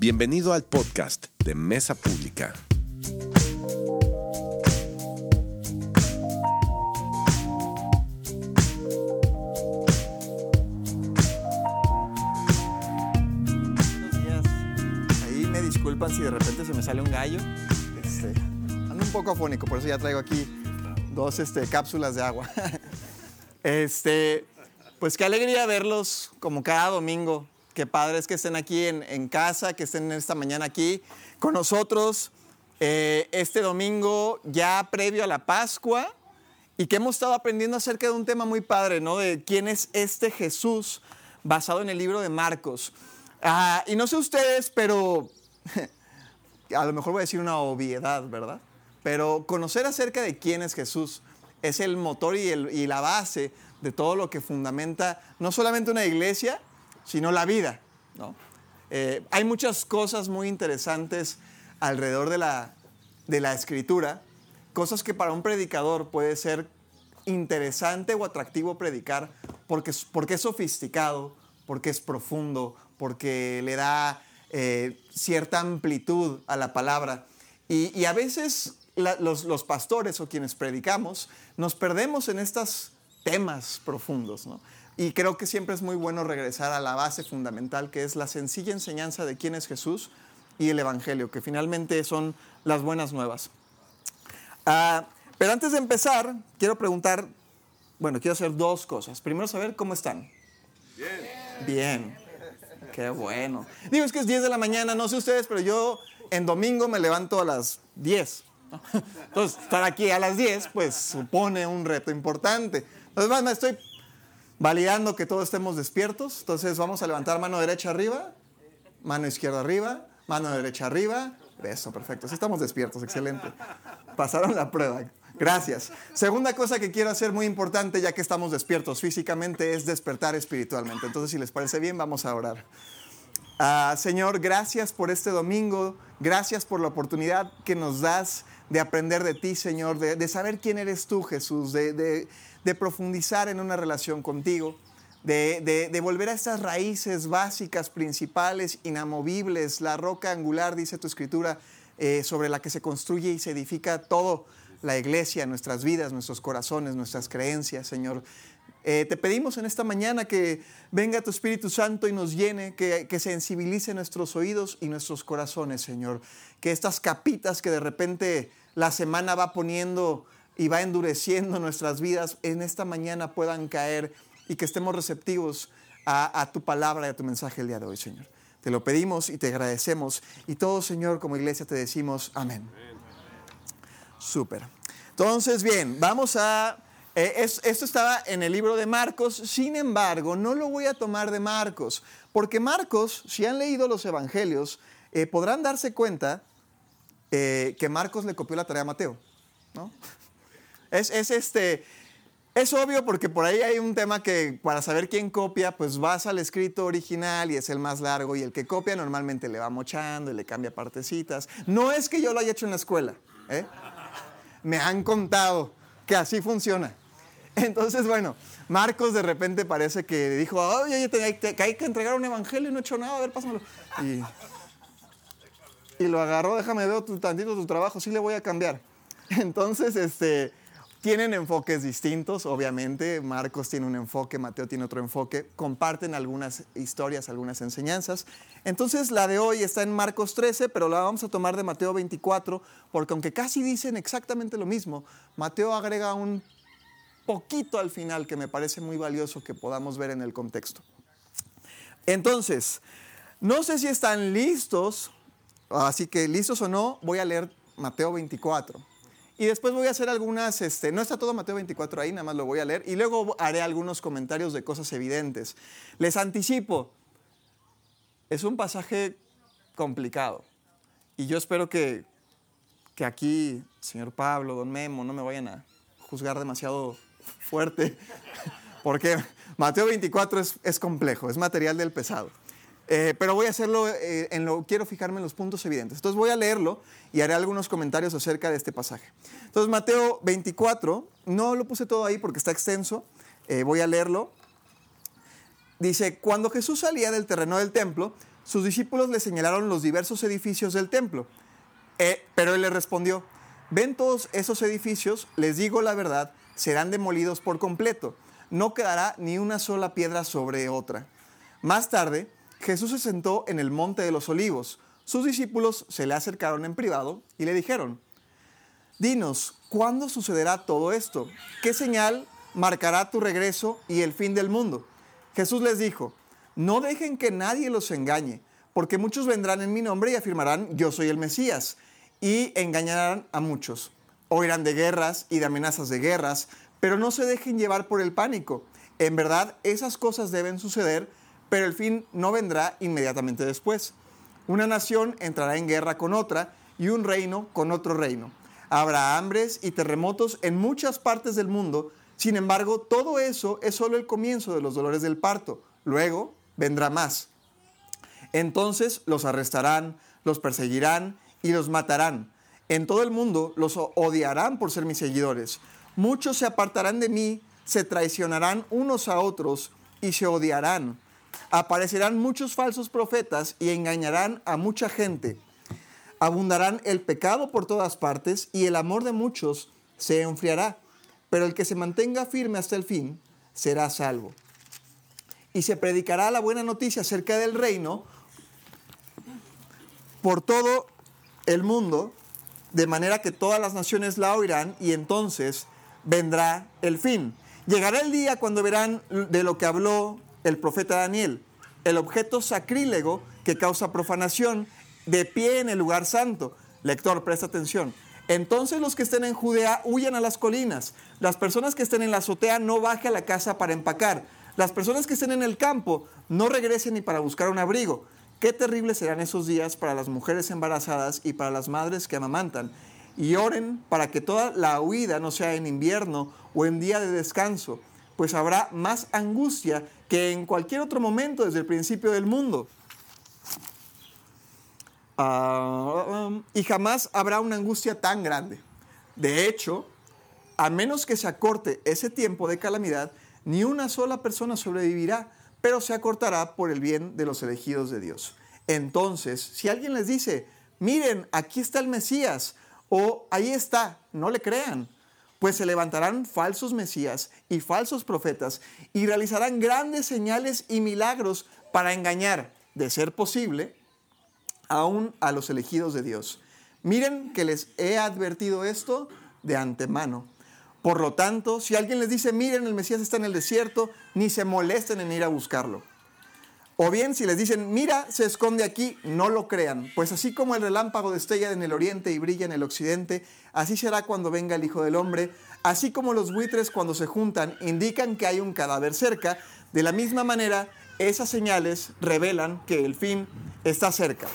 Bienvenido al podcast de Mesa Pública. Buenos días. Ahí me disculpan si de repente se me sale un gallo. Este, ando un poco afónico, por eso ya traigo aquí dos este, cápsulas de agua. Este, pues qué alegría verlos como cada domingo. Qué padre es que estén aquí en, en casa, que estén esta mañana aquí con nosotros. Eh, este domingo ya previo a la Pascua y que hemos estado aprendiendo acerca de un tema muy padre, ¿no? De quién es este Jesús basado en el libro de Marcos. Ah, y no sé ustedes, pero a lo mejor voy a decir una obviedad, ¿verdad? Pero conocer acerca de quién es Jesús es el motor y, el- y la base de todo lo que fundamenta no solamente una iglesia, sino la vida, ¿no? Eh, hay muchas cosas muy interesantes alrededor de la, de la escritura, cosas que para un predicador puede ser interesante o atractivo predicar porque, porque es sofisticado, porque es profundo, porque le da eh, cierta amplitud a la palabra. Y, a veces los pastores o quienes predicamos nos perdemos en estos temas profundos. ¿no? Y creo que siempre es muy bueno regresar a la base fundamental, que es la sencilla enseñanza de quién es Jesús y el Evangelio, que finalmente son las buenas nuevas. Ah, pero antes de empezar, quiero preguntar, bueno, quiero hacer dos cosas. Primero, saber cómo están. Bien. Bien. Qué bueno. Digo, es que es 10 de la mañana, no sé ustedes, pero yo en domingo me levanto a las 10. ¿no? Entonces, estar aquí a las 10, pues supone un reto importante. Entonces, bueno, estoy validando que todos estemos despiertos. Entonces, vamos a levantar mano derecha arriba, mano izquierda arriba, mano derecha arriba. Eso, perfecto. Sí estamos despiertos, excelente. Pasaron la prueba. Gracias. Segunda cosa que quiero hacer muy importante, ya que estamos despiertos físicamente, es despertar espiritualmente. Entonces, si les parece bien, vamos a orar. Ah, Señor, gracias por este domingo, gracias por la oportunidad que nos das de aprender de ti, Señor, de, de saber quién eres tú, Jesús, de, de- de profundizar en una relación contigo, de, de- volver a estas raíces básicas, principales, inamovibles, la roca angular, dice tu escritura, eh, sobre la que se construye y se edifica todo la iglesia, nuestras vidas, nuestros corazones, nuestras creencias, Señor. Eh, te pedimos en esta mañana que venga tu Espíritu Santo y nos llene, que, que sensibilice nuestros oídos y nuestros corazones, Señor. Que estas capitas que de repente la semana va poniendo y va endureciendo nuestras vidas, en esta mañana puedan caer y que estemos receptivos a, tu palabra y a tu mensaje el día de hoy, Señor. Te lo pedimos y te agradecemos. Y todos, Señor, como iglesia te decimos amén. Súper. Entonces, bien, vamos a... eh, es- esto estaba en el libro de Marcos, sin embargo, no lo voy a tomar de Marcos, porque Marcos, si han leído los evangelios, eh, podrán darse cuenta eh, que Marcos le copió la tarea a Mateo. ¿no? Es, es este... Es obvio porque por ahí hay un tema que para saber quién copia, pues vas al escrito original y es el más largo y el que copia normalmente le va mochando y le cambia partecitas. No es que yo lo haya hecho en la escuela, ¿eh? me han contado que así funciona. Entonces, bueno, Marcos de repente parece que dijo, oye, que hay que entregar un evangelio y no he hecho nada, a ver, pásamelo. Y, y lo agarró, déjame ver tu, tantito tu trabajo, sí le voy a cambiar. Entonces, este, tienen enfoques distintos, obviamente. Marcos tiene un enfoque, Mateo tiene otro enfoque. Comparten algunas historias, algunas enseñanzas. Entonces, la de hoy está en Marcos 13, pero la vamos a tomar de Mateo 24, porque aunque casi dicen exactamente lo mismo, Mateo agrega un poquito al final que me parece muy valioso que podamos ver en el contexto. Entonces, no sé si están listos, así que listos o no, voy a leer Mateo 24. Y después voy a hacer algunas, este, no está todo Mateo 24 ahí, nada más lo voy a leer. Y luego haré algunos comentarios de cosas evidentes. Les anticipo, es un pasaje complicado. Y yo espero que, que aquí, señor Pablo, don Memo, no me vayan a juzgar demasiado fuerte, porque Mateo 24 es, es complejo, es material del pesado. Eh, pero voy a hacerlo, eh, en lo, quiero fijarme en los puntos evidentes. Entonces voy a leerlo y haré algunos comentarios acerca de este pasaje. Entonces Mateo 24, no lo puse todo ahí porque está extenso, eh, voy a leerlo. Dice, cuando Jesús salía del terreno del templo, sus discípulos le señalaron los diversos edificios del templo. Pero él le respondió, ven todos esos edificios, les digo la verdad, serán demolidos por completo. No quedará ni una sola piedra sobre otra. Más tarde, Jesús se sentó en el monte de los olivos. Sus discípulos se le acercaron en privado y le dijeron, Dinos, ¿cuándo sucederá todo esto? ¿Qué señal marcará tu regreso y el fin del mundo? Jesús les dijo, no dejen que nadie los engañe, porque muchos vendrán en mi nombre y afirmarán, yo soy el Mesías, y engañarán a muchos. Oirán de guerras y de amenazas de guerras, pero no se dejen llevar por el pánico. En verdad, esas cosas deben suceder, pero el fin no vendrá inmediatamente después. Una nación entrará en guerra con otra y un reino con otro reino. Habrá hambres y terremotos en muchas partes del mundo. Sin embargo, todo eso es solo el comienzo de los dolores del parto. Luego vendrá más. Entonces los arrestarán, los perseguirán y los matarán. En todo el mundo los odiarán por ser mis seguidores. Muchos se apartarán de mí, se traicionarán unos a otros y se odiarán. Aparecerán muchos falsos profetas y engañarán a mucha gente abundarán el pecado por todas partes y el amor de muchos se enfriará, pero el que se mantenga firme hasta el fin será salvo. Y se predicará la buena noticia acerca del reino por todo el mundo, de manera que todas las naciones la oirán y entonces vendrá el fin. Llegará el día cuando verán de lo que habló el profeta Daniel, el objeto sacrílego que causa profanación de pie en el lugar santo. Lector, presta atención. Entonces los que estén en Judea huyan a las colinas. Las personas que estén en la azotea no bajen a la casa para empacar. Las personas que estén en el campo no regresen ni para buscar un abrigo. Qué terribles serán esos días para las mujeres embarazadas y para las madres que amamantan. Y oren para que toda la huida no sea en invierno o en día de descanso, pues habrá más angustia que en cualquier otro momento desde el principio del mundo. Ah, um, y jamás habrá una angustia tan grande. De hecho, a menos que se acorte ese tiempo de calamidad, ni una sola persona sobrevivirá, pero se acortará por el bien de los elegidos de Dios. Entonces, si alguien les dice, miren, aquí está el Mesías, o ahí está, no le crean, pues se levantarán falsos Mesías y falsos profetas y realizarán grandes señales y milagros para engañar, de ser posible, aún a los elegidos de Dios. Miren que les he advertido esto de antemano. Por lo tanto, si alguien les dice, miren, el Mesías está en el desierto, ni se molesten en ir a buscarlo. O bien, si les dicen, mira, se esconde aquí, no lo crean, pues así como el relámpago destella en el oriente y brilla en el occidente, así será cuando venga el Hijo del Hombre, así como los buitres cuando se juntan indican que hay un cadáver cerca, de la misma manera, esas señales revelan que el fin está cerca.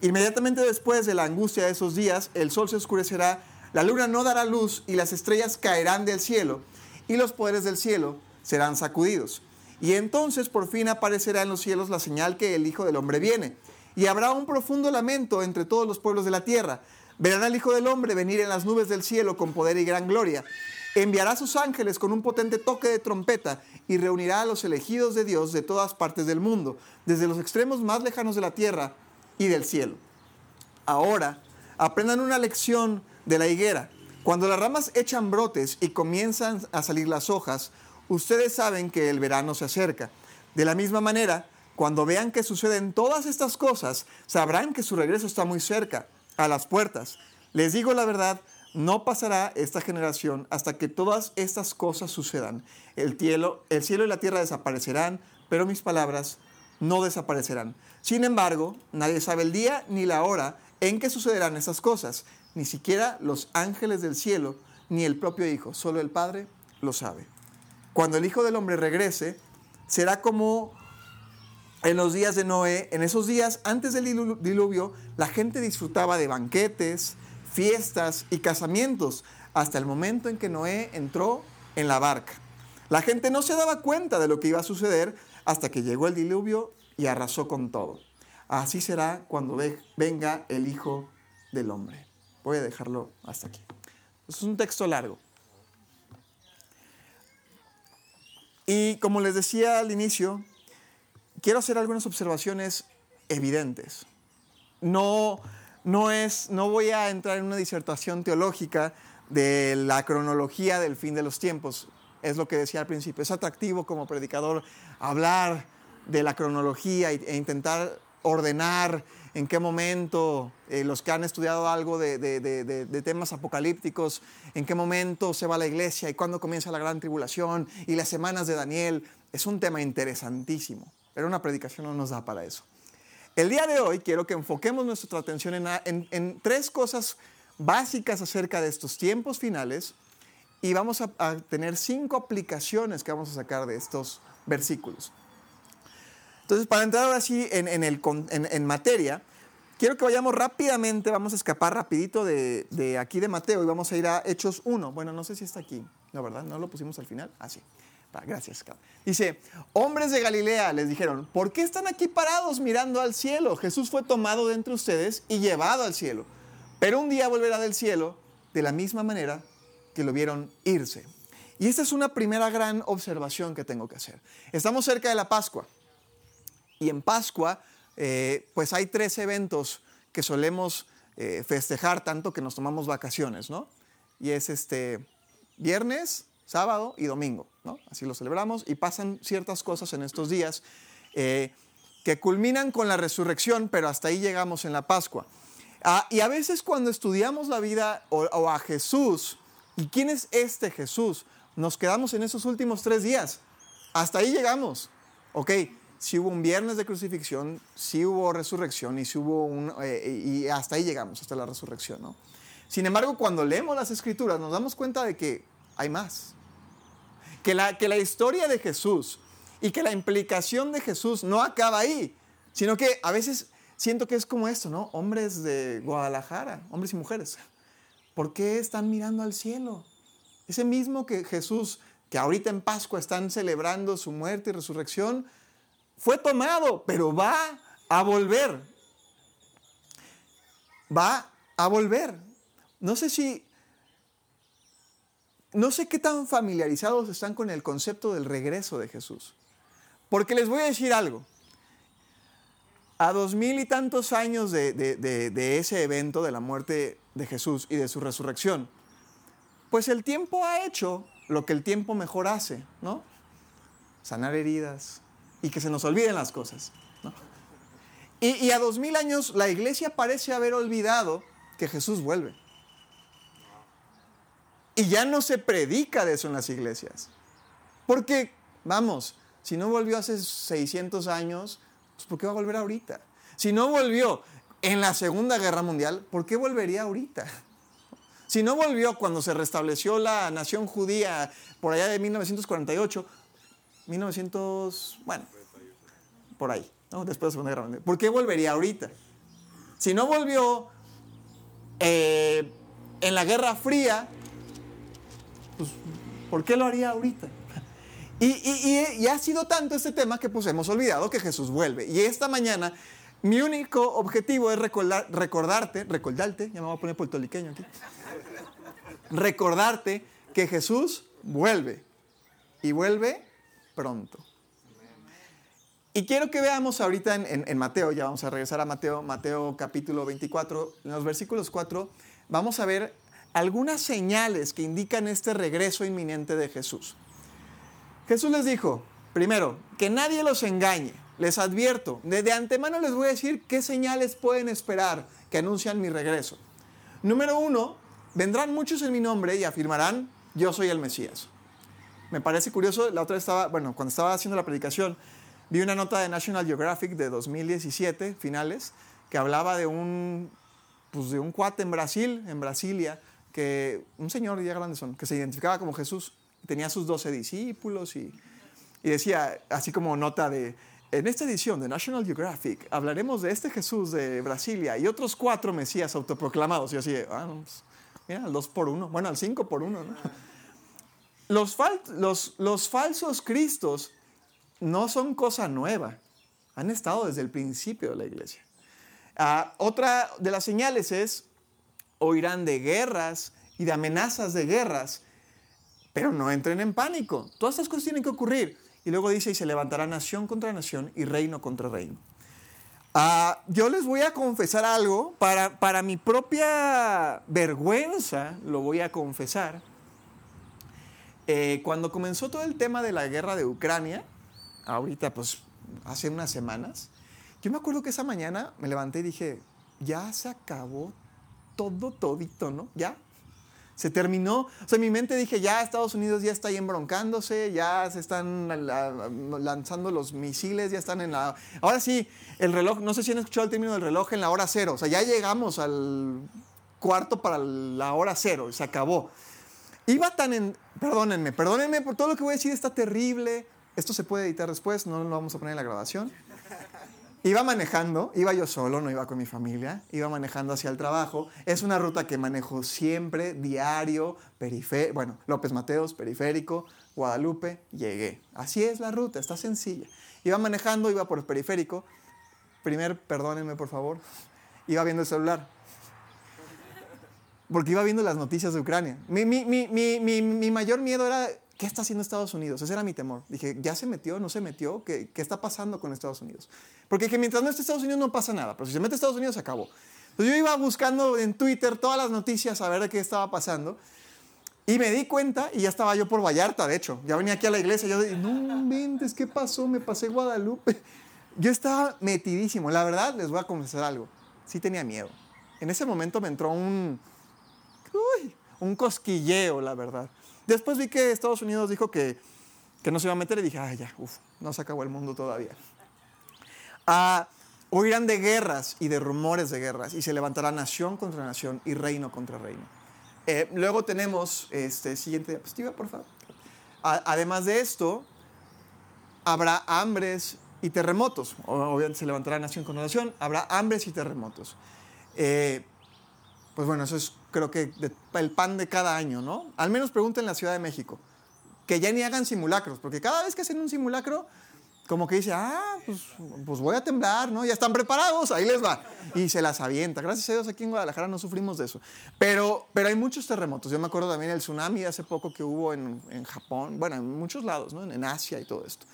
Inmediatamente después de la angustia de esos días, el sol se oscurecerá, la luna no dará luz y las estrellas caerán del cielo y los poderes del cielo serán sacudidos. Y entonces por fin aparecerá en los cielos la señal que el Hijo del Hombre viene. Y habrá un profundo lamento entre todos los pueblos de la tierra. Verán al Hijo del Hombre venir en las nubes del cielo con poder y gran gloria. Enviará a sus ángeles con un potente toque de trompeta y reunirá a los elegidos de Dios de todas partes del mundo, desde los extremos más lejanos de la tierra y del cielo. Ahora, aprendan una lección de la higuera. Cuando las ramas echan brotes y comienzan a salir las hojas, ustedes saben que el verano se acerca. De la misma manera, cuando vean que suceden todas estas cosas, sabrán que su regreso está muy cerca, a las puertas. Les digo la verdad, no pasará esta generación hasta que todas estas cosas sucedan. El cielo, el cielo y la tierra desaparecerán, pero mis palabras no desaparecerán. Sin embargo, nadie sabe el día ni la hora en que sucederán esas cosas, ni siquiera los ángeles del cielo, ni el propio Hijo, solo el Padre lo sabe. Cuando el Hijo del Hombre regrese, será como en los días de Noé, en esos días antes del diluvio, la gente disfrutaba de banquetes, fiestas y casamientos, hasta el momento en que Noé entró en la barca. La gente no se daba cuenta de lo que iba a suceder hasta que llegó el diluvio y arrasó con todo. Así será cuando venga el Hijo del Hombre. Voy a dejarlo hasta aquí. Es un texto largo. Y como les decía al inicio, quiero hacer algunas observaciones evidentes. No, no, es, no voy a entrar en una disertación teológica de la cronología del fin de los tiempos. Es lo que decía al principio. Es atractivo como predicador hablar de la cronología e intentar ordenar en qué momento eh, los que han estudiado algo de, de, temas apocalípticos, en qué momento se va la iglesia y cuándo comienza la gran tribulación y las semanas de Daniel. Es un tema interesantísimo, pero una predicación no nos da para eso. El día de hoy quiero que enfoquemos nuestra atención en, en, tres cosas básicas acerca de estos tiempos finales y vamos a, tener cinco aplicaciones que vamos a sacar de estos versículos. Entonces, para entrar ahora sí en, el, en, materia, quiero que vayamos rápidamente, vamos a escapar rapidito de, de, aquí de Mateo y vamos a ir a Hechos 1. Bueno, no sé si está aquí, ¿no, verdad? ¿No lo pusimos al final? Ah, sí. Gracias, Dice, hombres de Galilea les dijeron, ¿por qué están aquí parados mirando al cielo? Jesús fue tomado de entre ustedes y llevado al cielo. Pero un día volverá del cielo de la misma manera que lo vieron irse. Y esta es una primera gran observación que tengo que hacer. Estamos cerca de la Pascua. Y en Pascua, eh, pues hay tres eventos que solemos eh, festejar tanto que nos tomamos vacaciones, ¿no? Y es este viernes, sábado y domingo, ¿no? Así lo celebramos y pasan ciertas cosas en estos días eh, que culminan con la resurrección, pero hasta ahí llegamos en la Pascua. Ah, y a veces cuando estudiamos la vida o, a Jesús, ¿y quién es este Jesús? Nos quedamos en esos últimos tres días. Hasta ahí llegamos. Ok, si hubo un viernes de crucifixión, si hubo resurrección y si hubo un... Eh, y hasta ahí llegamos, hasta la resurrección, ¿no? Sin embargo, cuando leemos las escrituras nos damos cuenta de que hay más que la, que la historia de Jesús y que la implicación de Jesús no acaba ahí, sino que a veces siento que es como esto, ¿no? Hombres de Guadalajara, hombres y mujeres, ¿por qué están mirando al cielo? Ese mismo que Jesús, que ahorita en Pascua están celebrando su muerte y resurrección, fue tomado, pero va a volver. Va a volver. No sé si no sé qué tan familiarizados están con el concepto del regreso de Jesús. Porque les voy a decir algo. A dos mil y tantos años de, ese evento de la muerte de Jesús y de su resurrección, pues el tiempo ha hecho lo que el tiempo mejor hace, ¿no? Sanar heridas y que se nos olviden las cosas. Y, y a dos mil años la iglesia parece haber olvidado que Jesús vuelve. Y ya no se predica de eso en las iglesias. Porque, vamos, si no volvió hace 600 años, pues ¿por qué va a volver ahorita? Si no volvió en la Segunda Guerra Mundial, ¿por qué volvería ahorita? Si no volvió cuando se restableció la nación judía por allá de 1948, 1900, bueno, por ahí, ¿no? después de la Segunda Guerra Mundial, ¿por qué volvería ahorita? Si no volvió eh, en la Guerra Fría, pues, ¿por qué lo haría ahorita? Y, ha sido tanto este tema que pues hemos olvidado que Jesús vuelve. Y esta mañana mi único objetivo es recordar, recordarte, recordarte, ya me voy a poner puertoliqueño aquí, recordarte que Jesús vuelve y vuelve pronto. Y quiero que veamos ahorita en, en, Mateo, ya vamos a regresar a Mateo, Mateo capítulo 24, en los versículos 4, vamos a ver algunas señales que indican este regreso inminente de Jesús. Jesús les dijo, primero, que nadie los engañe. Les advierto, desde antemano les voy a decir qué señales pueden esperar que anuncian mi regreso. Número uno, vendrán muchos en mi nombre y afirmarán, yo soy el Mesías. Me parece curioso, la otra estaba, bueno, cuando estaba haciendo la predicación, vi una nota de National Geographic de 2017, finales, que hablaba de un, pues de un cuate en Brasil, en Brasilia, que un señor ya grande son, que se identificaba como Jesús, tenía sus doce discípulos y, y decía, así como nota de, en esta edición de National Geographic hablaremos de este Jesús de Brasilia y otros cuatro Mesías autoproclamados. Y así, ah, pues, mira, al dos por uno, bueno, al cinco por uno. Los, los, los falsos cristos no son cosa nueva, han estado desde el principio de la iglesia. Ah, otra de las señales es oirán de guerras y de amenazas de guerras, pero no entren en pánico. Todas estas cosas tienen que ocurrir. Y luego dice, y se levantará nación contra nación y reino contra reino. Ah, yo les voy a confesar algo, para, para mi propia vergüenza lo voy a confesar. Eh, cuando comenzó todo el tema de la guerra de Ucrania, ahorita pues hace unas semanas, yo me acuerdo que esa mañana me levanté y dije, ya se acabó todo, todito, ¿no? Ya, se terminó. O sea, en mi mente dije, ya Estados Unidos ya está ahí embroncándose, ya se están lanzando los misiles, ya están en la... Ahora sí, el reloj, no sé si han escuchado el término del reloj en la hora cero. O sea, ya llegamos al cuarto para la hora cero, se acabó. Iba tan en... Perdónenme, perdónenme por todo lo que voy a decir, está terrible. Esto se puede editar después, no lo vamos a poner en la grabación. Iba manejando, iba yo solo, no iba con mi familia, iba manejando hacia el trabajo. Es una ruta que manejo siempre, diario, periférico, bueno, López Mateos, periférico, Guadalupe, llegué. Así es la ruta, está sencilla. Iba manejando, iba por el periférico. Primer, perdónenme por favor, iba viendo el celular. Porque iba viendo las noticias de Ucrania. Mi, mi, mi, mi mayor miedo era ¿Qué está haciendo Estados Unidos? Ese era mi temor. Dije, ¿ya se metió? ¿No se metió? ¿Qué, qué está pasando con Estados Unidos? Porque que mientras no esté Estados Unidos no pasa nada, pero si se mete Estados Unidos se acabó. Entonces yo iba buscando en Twitter todas las noticias a ver de qué estaba pasando y me di cuenta y ya estaba yo por Vallarta, de hecho. Ya venía aquí a la iglesia yo dije, no mentes, ¿qué pasó? Me pasé Guadalupe. Yo estaba metidísimo. La verdad, les voy a confesar algo. Sí tenía miedo. En ese momento me entró un, uy, un cosquilleo, la verdad. Después vi que Estados Unidos dijo que, que no se iba a meter y dije, ay, ya, uff, no se acabó el mundo todavía. Ah, oirán de guerras y de rumores de guerras y se levantará nación contra nación y reino contra reino. Eh, luego tenemos, este, siguiente diapositiva, por favor. además de esto, habrá hambres y terremotos. Obviamente se levantará nación contra nación, habrá hambres y terremotos. Eh, pues bueno, eso es creo que el pan de cada año, ¿no? Al menos pregunten en la Ciudad de México. Que ya ni hagan simulacros, porque cada vez que hacen un simulacro, como que dice, ah, pues, pues, voy a temblar, ¿no? Ya están preparados, ahí les va. Y se las avienta. Gracias a Dios aquí en Guadalajara no sufrimos de eso. Pero, pero hay muchos terremotos. Yo me acuerdo también del tsunami hace poco que hubo en, en Japón, bueno, en muchos lados, ¿no? En Asia y todo esto.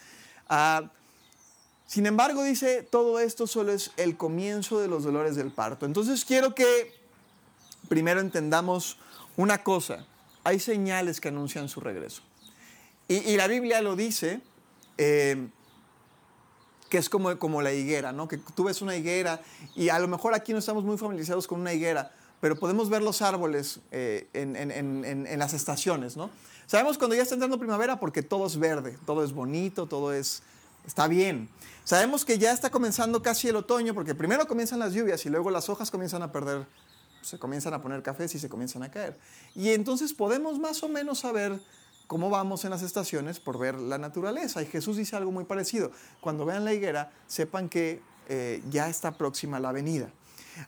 Ah, sin embargo, dice, todo esto solo es el comienzo de los dolores del parto. Entonces quiero que primero entendamos una cosa, hay señales que anuncian su regreso. Y, la Biblia lo dice, eh, que es como, como la higuera, ¿no? Que tú ves una higuera y a lo mejor aquí no estamos muy familiarizados con una higuera, pero podemos ver los árboles eh, en, en, las estaciones, ¿no? Sabemos cuando ya está entrando primavera porque todo es verde, todo es bonito, todo es, está bien. Sabemos que ya está comenzando casi el otoño porque primero comienzan las lluvias y luego las hojas comienzan a perder se comienzan a poner cafés y se comienzan a caer. Y entonces podemos más o menos saber cómo vamos en las estaciones por ver la naturaleza. Y Jesús dice algo muy parecido. Cuando vean la higuera, sepan que eh, ya está próxima la venida.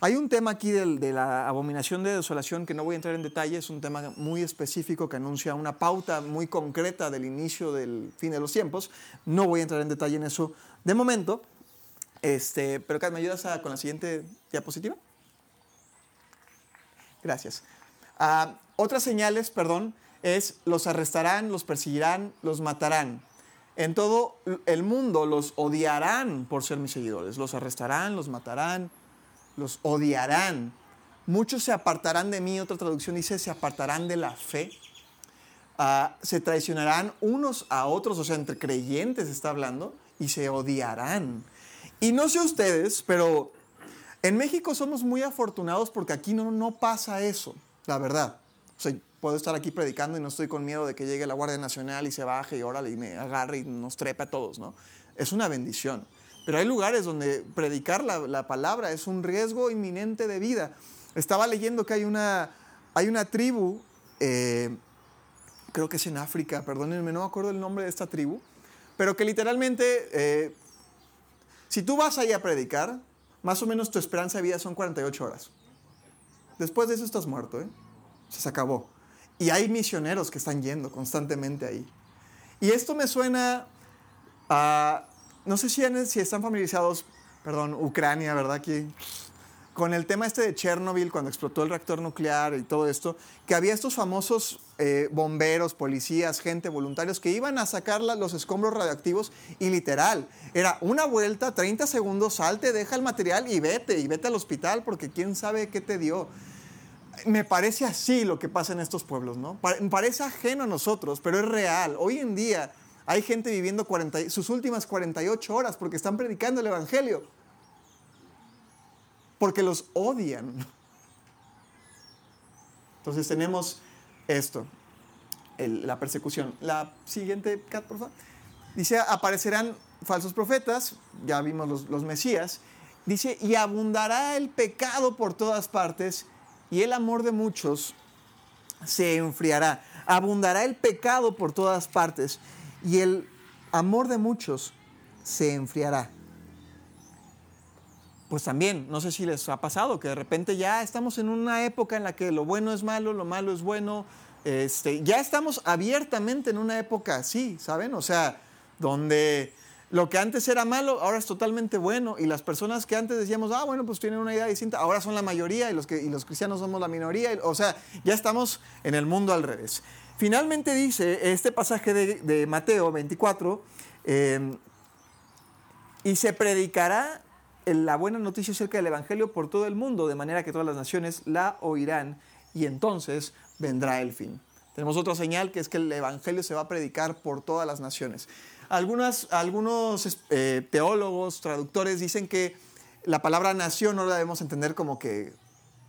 Hay un tema aquí de, la abominación de desolación que no voy a entrar en detalle, es un tema muy específico que anuncia una pauta muy concreta del inicio del fin de los tiempos. No voy a entrar en detalle en eso de momento. Este, pero, Kat, ¿me ayudas con la siguiente diapositiva? Gracias. Ah, otras señales, perdón, es los arrestarán, los perseguirán, los matarán. En todo el mundo los odiarán por ser mis seguidores. Los arrestarán, los matarán, los odiarán. Muchos se apartarán de mí, otra traducción dice, se apartarán de la fe. Ah, se traicionarán unos a otros, o sea, entre creyentes está hablando, y se odiarán. Y no sé ustedes, pero en México somos muy afortunados porque aquí no, no pasa eso, la verdad. O sea, puedo estar aquí predicando y no estoy con miedo de que llegue la Guardia Nacional y se baje y órale y me agarre y nos trepe a todos, ¿no? Es una bendición. Pero hay lugares donde predicar la, palabra es un riesgo inminente de vida. Estaba leyendo que hay una, hay una tribu, eh, creo que es en África, perdónenme, no me acuerdo el nombre de esta tribu, pero que literalmente, eh, si tú vas ahí a predicar, más o menos tu esperanza de vida son 48 horas. Después de eso estás muerto, ¿eh? Se acabó. Y hay misioneros que están yendo constantemente ahí. Y esto me suena a, no sé si, están familiarizados, perdón, Ucrania, ¿verdad? Que con el tema este de Chernobyl, cuando explotó el reactor nuclear y todo esto, que había estos famosos eh, bomberos, policías, gente, voluntarios que iban a sacar los escombros radioactivos y literal, era una vuelta, 30 segundos, salte, deja el material y vete, y vete al hospital porque quién sabe qué te dio. Me parece así lo que pasa en estos pueblos, ¿no? Parece ajeno a nosotros, pero es real. Hoy en día hay gente viviendo 40, sus últimas 48 horas porque están predicando el Evangelio porque los odian. Entonces tenemos esto, la persecución. La siguiente, Kat, por favor. Dice, aparecerán falsos profetas, ya vimos los, los Mesías. Dice, y abundará el pecado por todas partes y el amor de muchos se enfriará. Abundará el pecado por todas partes y el amor de muchos se enfriará pues también, no sé si les ha pasado, que de repente ya estamos en una época en la que lo bueno es malo, lo malo es bueno, este, ya estamos abiertamente en una época así, ¿saben? O sea, donde lo que antes era malo, ahora es totalmente bueno, y las personas que antes decíamos, ah, bueno, pues tienen una idea distinta, ahora son la mayoría y los, y los cristianos somos la minoría, o sea, ya estamos en el mundo al revés. Finalmente dice este pasaje de, Mateo 24, eh, y se predicará la buena noticia acerca del Evangelio por todo el mundo, de manera que todas las naciones la oirán y entonces vendrá el fin. Tenemos otra señal que es que el Evangelio se va a predicar por todas las naciones. algunos eh, teólogos, traductores dicen que la palabra nación no la debemos entender como que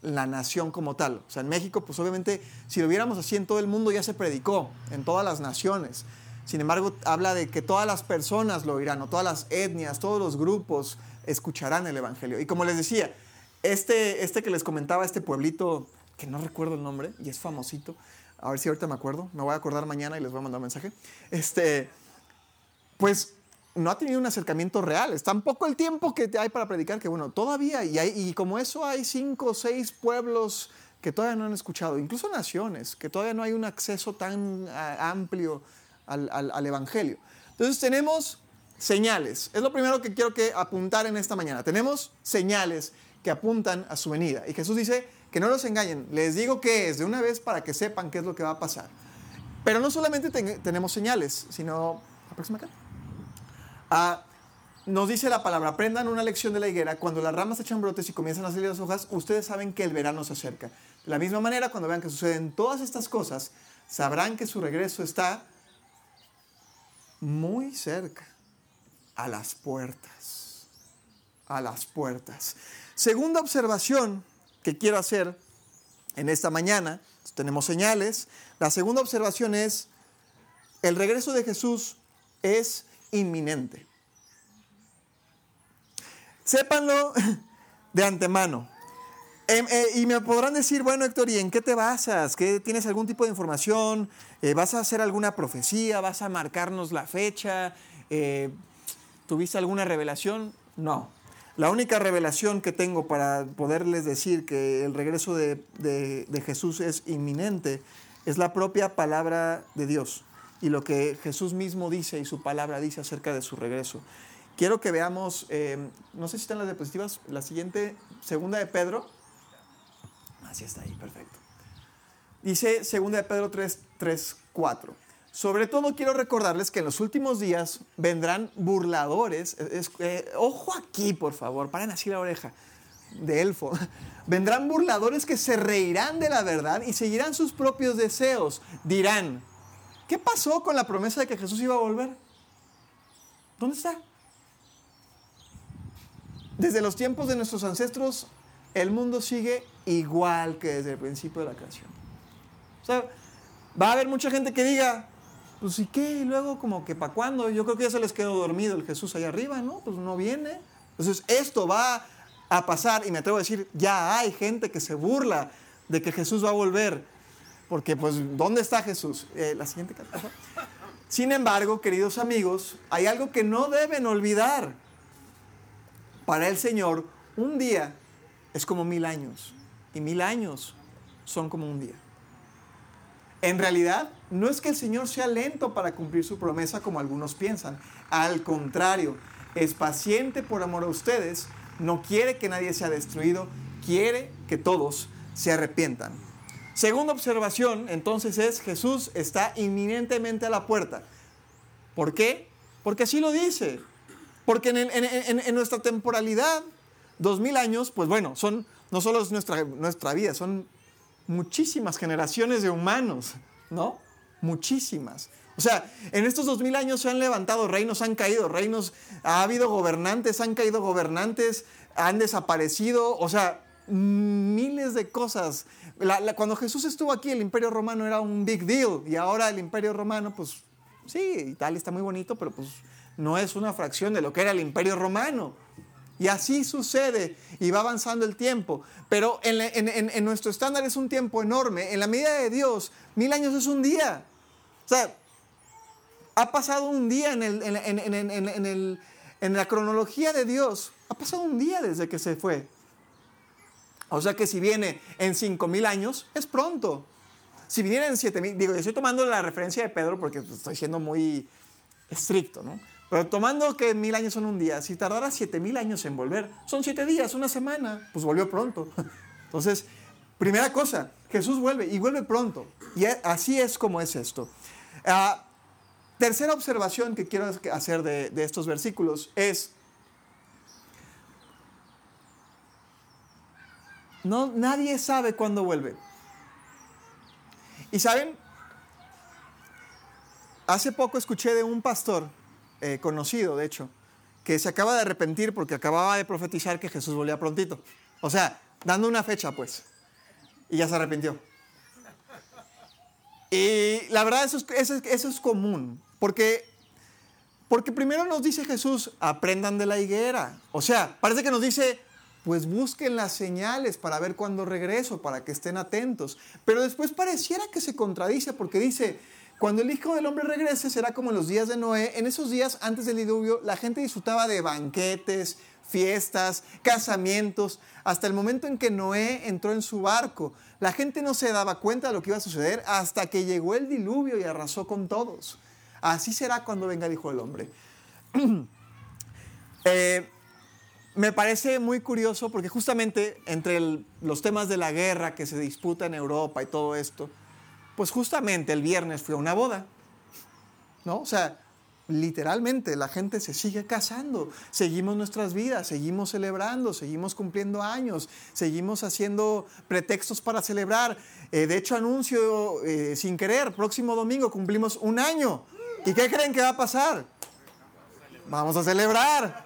la nación como tal. O sea, en México, pues obviamente, si lo viéramos así en todo el mundo ya se predicó, en todas las naciones. Sin embargo, habla de que todas las personas lo oirán, o todas las etnias, todos los grupos, escucharán el Evangelio. Y como les decía, este, este que les comentaba, este pueblito, que no recuerdo el nombre, y es famosito, a ver si ahorita me acuerdo, me voy a acordar mañana y les voy a mandar un mensaje, este, pues no ha tenido un acercamiento real. Es tan poco el tiempo que hay para predicar que, bueno, todavía, y, como eso hay cinco o seis pueblos que todavía no han escuchado, incluso naciones, que todavía no hay un acceso tan amplio al, al, al Evangelio. Entonces tenemos señales. Es lo primero que quiero que apuntar en esta mañana. Tenemos señales que apuntan a su venida. Y Jesús dice que no los engañen. Les digo que es de una vez para que sepan qué es lo que va a pasar. Pero no solamente tenemos señales, sino... La próxima acá. Ah, nos dice la palabra, aprendan una lección de la higuera, cuando las ramas echan brotes y comienzan a salir las hojas, ustedes saben que el verano se acerca. De la misma manera, cuando vean que suceden todas estas cosas, sabrán que su regreso está muy cerca a las puertas. A las puertas. Segunda observación que quiero hacer en esta mañana, tenemos señales. La segunda observación es, el regreso de Jesús es inminente. Sépanlo de antemano. Em, eh, y me podrán decir, bueno Héctor, ¿y en qué te basas? ¿Qué, ¿Tienes algún tipo de información? Eh, ¿Vas a hacer alguna profecía? ¿Vas a marcarnos la fecha? ¿Tuviste alguna revelación? No. La única revelación que tengo para poderles decir que el regreso de, Jesús es inminente es la propia palabra de Dios y lo que Jesús mismo dice y su palabra dice acerca de su regreso. Quiero que veamos, eh, no sé si están las diapositivas, la siguiente, segunda de Pedro. Así está ahí, perfecto. Dice segunda de Pedro 3, 3 4. Sobre todo quiero recordarles que en los últimos días vendrán burladores. Eh, ojo aquí, por favor, paren así la oreja de elfo. Vendrán burladores que se reirán de la verdad y seguirán sus propios deseos. Dirán, ¿qué pasó con la promesa de que Jesús iba a volver? ¿Dónde está? Desde los tiempos de nuestros ancestros, el mundo sigue igual que desde el principio de la creación. O sea, va a haber mucha gente que diga, pues ¿y qué? Y luego como que para cuándo? Yo creo que ya se les quedó dormido el Jesús allá arriba, ¿no? Pues no viene. Entonces esto va a pasar y me atrevo a decir, ya hay gente que se burla de que Jesús va a volver. Porque pues, ¿dónde está Jesús? Eh, la siguiente carta. Sin embargo, queridos amigos, hay algo que no deben olvidar. Para el Señor, un día es como mil años y mil años son como un día. En realidad, no es que el Señor sea lento para cumplir su promesa como algunos piensan. Al contrario, es paciente por amor a ustedes, no quiere que nadie sea destruido, quiere que todos se arrepientan. Segunda observación, entonces, es Jesús está inminentemente a la puerta. ¿Por qué? Porque así lo dice. Porque en, nuestra temporalidad, dos mil años, pues bueno, son no solo es nuestra, nuestra vida, son muchísimas generaciones de humanos, ¿no? Muchísimas. O sea, en estos dos mil años se han levantado reinos, han caído reinos, ha habido gobernantes, han caído gobernantes, han desaparecido, o sea, miles de cosas. cuando Jesús estuvo aquí, el imperio romano era un big deal y ahora el imperio romano, pues sí, Italia está muy bonito, pero pues no es una fracción de lo que era el imperio romano. Y así sucede y va avanzando el tiempo. Pero en, nuestro estándar es un tiempo enorme. En la medida de Dios, mil años es un día. O sea, ha pasado un día en, la cronología de Dios. Ha pasado un día desde que se fue. O sea que si viene en cinco mil años, es pronto. Si viniera en siete mil, digo, estoy tomando la referencia de Pedro porque estoy siendo muy estricto, ¿no? Pero tomando que mil años son un día, si tardara siete mil años en volver, son siete días, una semana, pues volvió pronto. Entonces, primera cosa, Jesús vuelve y vuelve pronto. Y así es como es esto. Ah, tercera observación que quiero hacer de, de estos versículos es, no, nadie sabe cuándo vuelve. Y saben, hace poco escuché de un pastor eh, conocido, de hecho, que se acaba de arrepentir porque acababa de profetizar que Jesús volvía prontito. O sea, dando una fecha, pues. Y ya se arrepintió. Y la verdad, eso es, eso es, común. Porque, porque primero nos dice Jesús, aprendan de la higuera. O sea, parece que nos dice, pues busquen las señales para ver cuándo regreso, para que estén atentos. Pero después pareciera que se contradice porque dice, cuando el Hijo del Hombre regrese será como en los días de Noé. En esos días antes del diluvio la gente disfrutaba de banquetes, fiestas, casamientos, hasta el momento en que Noé entró en su barco. La gente no se daba cuenta de lo que iba a suceder hasta que llegó el diluvio y arrasó con todos. Así será cuando venga el Hijo del Hombre. Eh, me parece muy curioso porque justamente entre los temas de la guerra que se disputa en Europa y todo esto, pues justamente el viernes fue una boda, ¿no? O sea, literalmente la gente se sigue casando, seguimos nuestras vidas, seguimos celebrando, seguimos cumpliendo años, seguimos haciendo pretextos para celebrar. Eh, de hecho, anuncio eh, sin querer, próximo domingo cumplimos un año. ¿Y qué creen que va a pasar? Vamos a celebrar.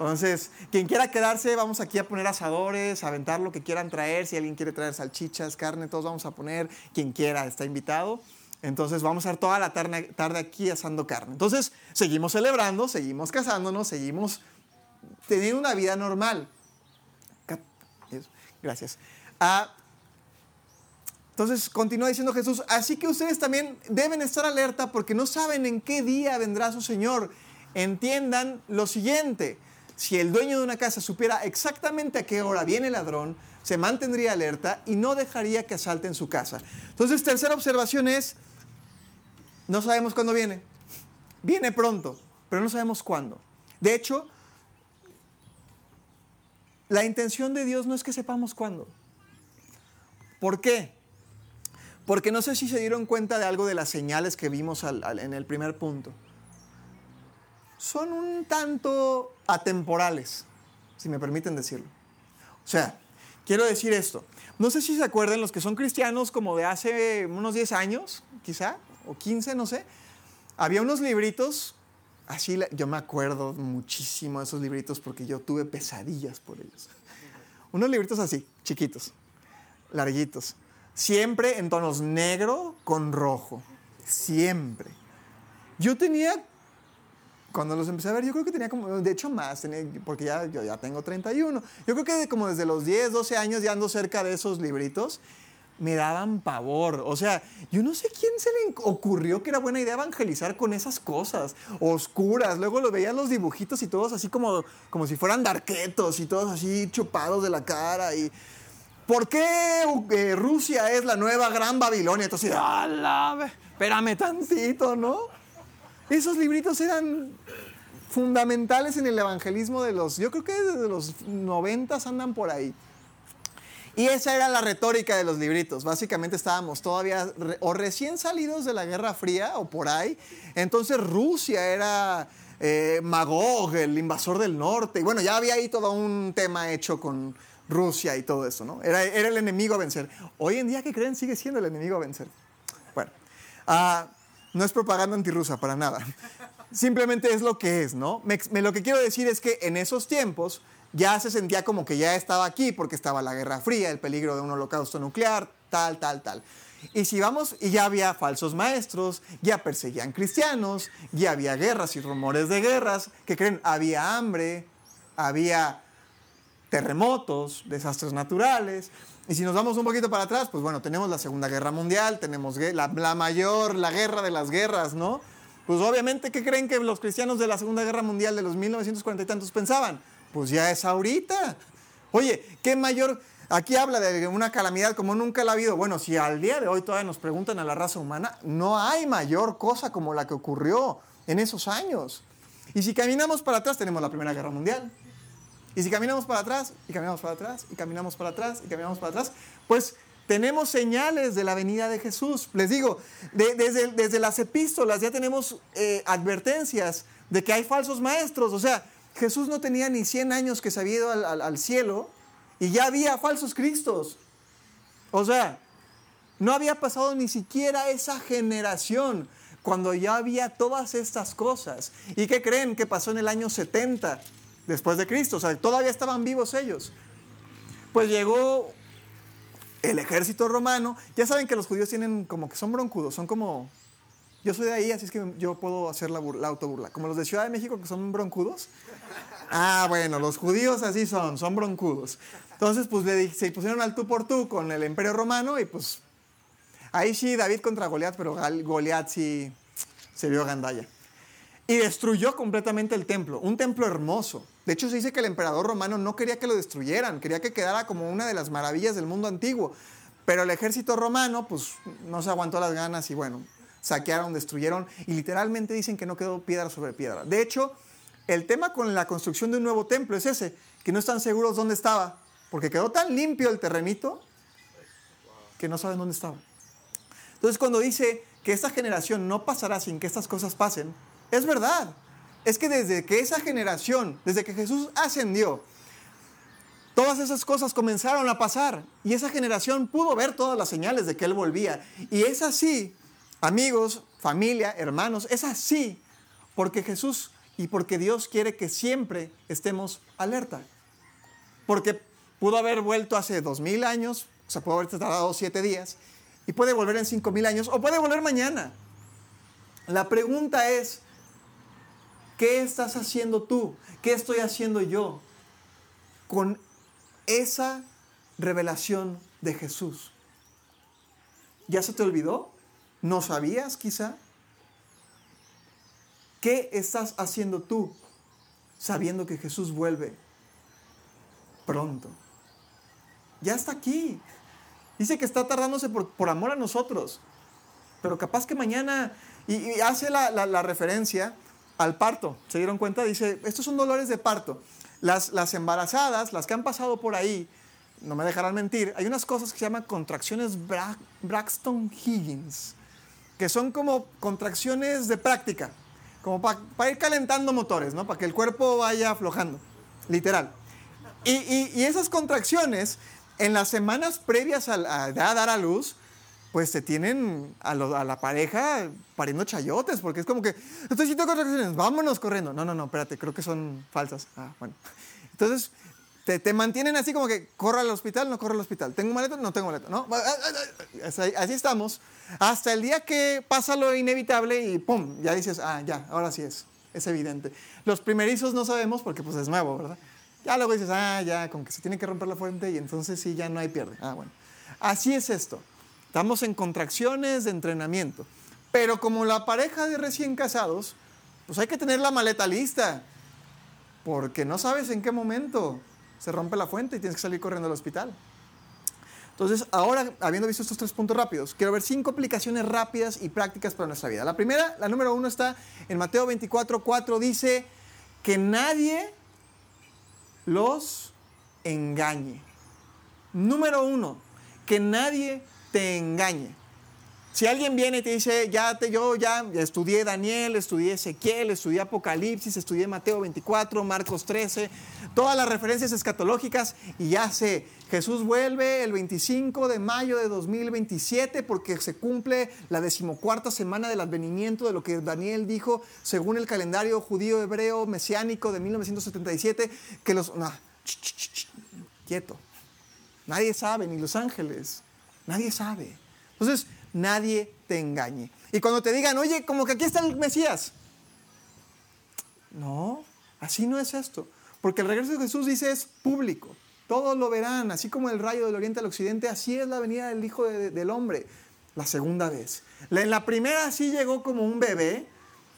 Entonces, quien quiera quedarse, vamos aquí a poner asadores, aventar lo que quieran traer. Si alguien quiere traer salchichas, carne, todos vamos a poner. Quien quiera está invitado. Entonces vamos a estar toda la tarde, tarde aquí asando carne. Entonces, seguimos celebrando, seguimos casándonos, seguimos teniendo una vida normal. Gracias. Ah, entonces continúa diciendo Jesús, así que ustedes también deben estar alerta porque no saben en qué día vendrá su Señor. Entiendan lo siguiente, si el dueño de una casa supiera exactamente a qué hora viene el ladrón, se mantendría alerta y no dejaría que asalten su casa. Entonces, tercera observación es, no sabemos cuándo viene. Viene pronto, pero no sabemos cuándo. De hecho, la intención de Dios no es que sepamos cuándo. ¿Por qué? Porque no sé si se dieron cuenta de algo de las señales que vimos en el primer punto son un tanto atemporales, si me permiten decirlo. O sea, quiero decir esto. No sé si se acuerdan los que son cristianos como de hace unos 10 años, quizá, o 15, no sé. Había unos libritos, así yo me acuerdo muchísimo de esos libritos porque yo tuve pesadillas por ellos. Unos libritos así, chiquitos, larguitos, siempre en tonos negro con rojo, siempre. Yo tenía cuando los empecé a ver, yo creo que tenía como, de hecho más, porque ya, yo ya tengo 31. Yo creo que como desde los 10, 12 años ya ando cerca de esos libritos, me daban pavor. O sea, yo no sé quién se le ocurrió que era buena idea evangelizar con esas cosas oscuras. Luego lo veían los dibujitos y todos así como, como si fueran darquetos y todos así chupados de la cara. Y, ¿Por qué eh, Rusia es la nueva gran Babilonia? Entonces, ¡ala! Espérame tantito, ¿no? Esos libritos eran fundamentales en el evangelismo de los, yo creo que desde los noventas andan por ahí. Y esa era la retórica de los libritos. Básicamente estábamos todavía o recién salidos de la Guerra Fría o por ahí. Entonces Rusia era eh, Magog, el invasor del norte. Y bueno, ya había ahí todo un tema hecho con Rusia y todo eso, ¿no? Era, el enemigo a vencer. Hoy en día, ¿qué creen? Sigue siendo el enemigo a vencer. Bueno, ah, no es propaganda antirrusa para nada. Simplemente es lo que es, ¿no? me, lo que quiero decir es que en esos tiempos ya se sentía como que ya estaba aquí porque estaba la Guerra Fría, el peligro de un holocausto nuclear, tal, tal, tal. Y si vamos, y ya había falsos maestros, ya perseguían cristianos, ya había guerras y rumores de guerras, que creen, había hambre, había terremotos, desastres naturales. Y si nos vamos un poquito para atrás, pues bueno, tenemos la Segunda Guerra Mundial, tenemos la, la mayor, la guerra de las guerras, ¿no? Pues obviamente, ¿qué creen que los cristianos de la Segunda Guerra Mundial de los 1940 y tantos pensaban? Pues ya es ahorita. Oye, ¿qué mayor... Aquí habla de una calamidad como nunca la ha habido. Bueno, si al día de hoy todavía nos preguntan a la raza humana, no hay mayor cosa como la que ocurrió en esos años. Y si caminamos para atrás, tenemos la Primera Guerra Mundial. Y si caminamos para atrás, y caminamos para atrás, y caminamos para atrás, y caminamos para atrás, pues tenemos señales de la venida de Jesús. Les digo, desde, desde, las epístolas ya tenemos eh, advertencias de que hay falsos maestros. O sea, Jesús no tenía ni 100 años que se había ido al, cielo y ya había falsos cristos. O sea, no había pasado ni siquiera esa generación cuando ya había todas estas cosas. ¿Y qué creen que pasó en el año 70 después de Cristo? O sea, todavía estaban vivos ellos. Pues llegó el ejército romano. Ya saben que los judíos tienen como que son broncudos, son como yo soy de ahí, así es que yo puedo hacer la, la autoburla. Como los de Ciudad de México que son broncudos. Ah, bueno, los judíos así son, son broncudos. Entonces, pues se pusieron al tú por tú con el imperio romano y pues ahí sí David contra Goliat, pero Goliat sí se vio gandalla. Y destruyó completamente el templo, un templo hermoso. De hecho, se dice que el emperador romano no quería que lo destruyeran, quería que quedara como una de las maravillas del mundo antiguo. Pero el ejército romano, pues, no se aguantó las ganas y bueno, saquearon, destruyeron y literalmente dicen que no quedó piedra sobre piedra. De hecho, el tema con la construcción de un nuevo templo es ese, que no están seguros dónde estaba, porque quedó tan limpio el terrenito que no saben dónde estaba. Entonces cuando dice que esta generación no pasará sin que estas cosas pasen, es verdad. Es que desde que esa generación, desde que Jesús ascendió, todas esas cosas comenzaron a pasar y esa generación pudo ver todas las señales de que Él volvía. Y es así Amigos, familia, hermanos, es así porque Jesús y porque Dios quiere que siempre estemos alerta. Porque pudo haber vuelto hace dos mil años, o sea, pudo haber tardado siete días, y puede volver en cinco mil años, o puede volver mañana. La pregunta es, ¿qué estás haciendo tú? ¿Qué estoy haciendo yo con esa revelación de Jesús? ¿Ya se te olvidó? ¿No sabías quizá? ¿Qué estás haciendo tú sabiendo que Jesús vuelve pronto? Ya está aquí. Dice que está tardándose por, amor a nosotros. Pero capaz que mañana, y, hace la, la, referencia al parto. ¿Se dieron cuenta? Dice, estos son dolores de parto. Las, embarazadas, las que han pasado por ahí, no me dejarán mentir, hay unas cosas que se llaman contracciones Braxton Higgins que son como contracciones de práctica, como para ir calentando motores, ¿no? Para que el cuerpo vaya aflojando, literal. Y, esas contracciones, en las semanas previas a, dar a luz, pues se tienen a, la pareja pariendo chayotes, porque es como que, estoy haciendo contracciones, vámonos corriendo. No, no, no, espérate, creo que son falsas. Ah, bueno. Entonces, te, mantienen así como que corre al hospital, no corre al hospital. ¿Tengo maleta? No tengo maleta. ¿no? Así, estamos. Hasta el día que pasa lo inevitable y ¡pum! Ya dices, ah, ya, ahora sí es. Es evidente. Los primerizos no sabemos porque pues es nuevo, ¿verdad? Ya luego dices, ah, ya, con que se tiene que romper la fuente y entonces sí, ya no hay pierde. Ah, bueno. Así es esto. Estamos en contracciones de entrenamiento. Pero como la pareja de recién casados, pues hay que tener la maleta lista. Porque no sabes en qué momento se rompe la fuente y tienes que salir corriendo al hospital. Entonces, ahora, habiendo visto estos tres puntos rápidos, quiero ver cinco aplicaciones rápidas y prácticas para nuestra vida. La primera, la número uno está en Mateo 24, 4, dice que nadie los engañe. Número uno, que nadie te engañe. Si alguien viene y te dice, ya te, yo ya estudié Daniel, estudié Ezequiel, estudié Apocalipsis, estudié Mateo 24, Marcos 13, todas las referencias escatológicas y ya sé, Jesús vuelve el 25 de mayo de 2027 porque se cumple la decimocuarta semana del advenimiento de lo que Daniel dijo según el calendario judío hebreo mesiánico de 1977, que los... No, quieto. Nadie sabe, ni los ángeles. Nadie sabe. Entonces, nadie te engañe. Y cuando te digan, oye, como que aquí está el Mesías. No, así no es esto. Porque el regreso de Jesús dice es público. Todos lo verán, así como el rayo del oriente al occidente, así es la venida del Hijo del Hombre, la segunda vez. En la primera sí llegó como un bebé,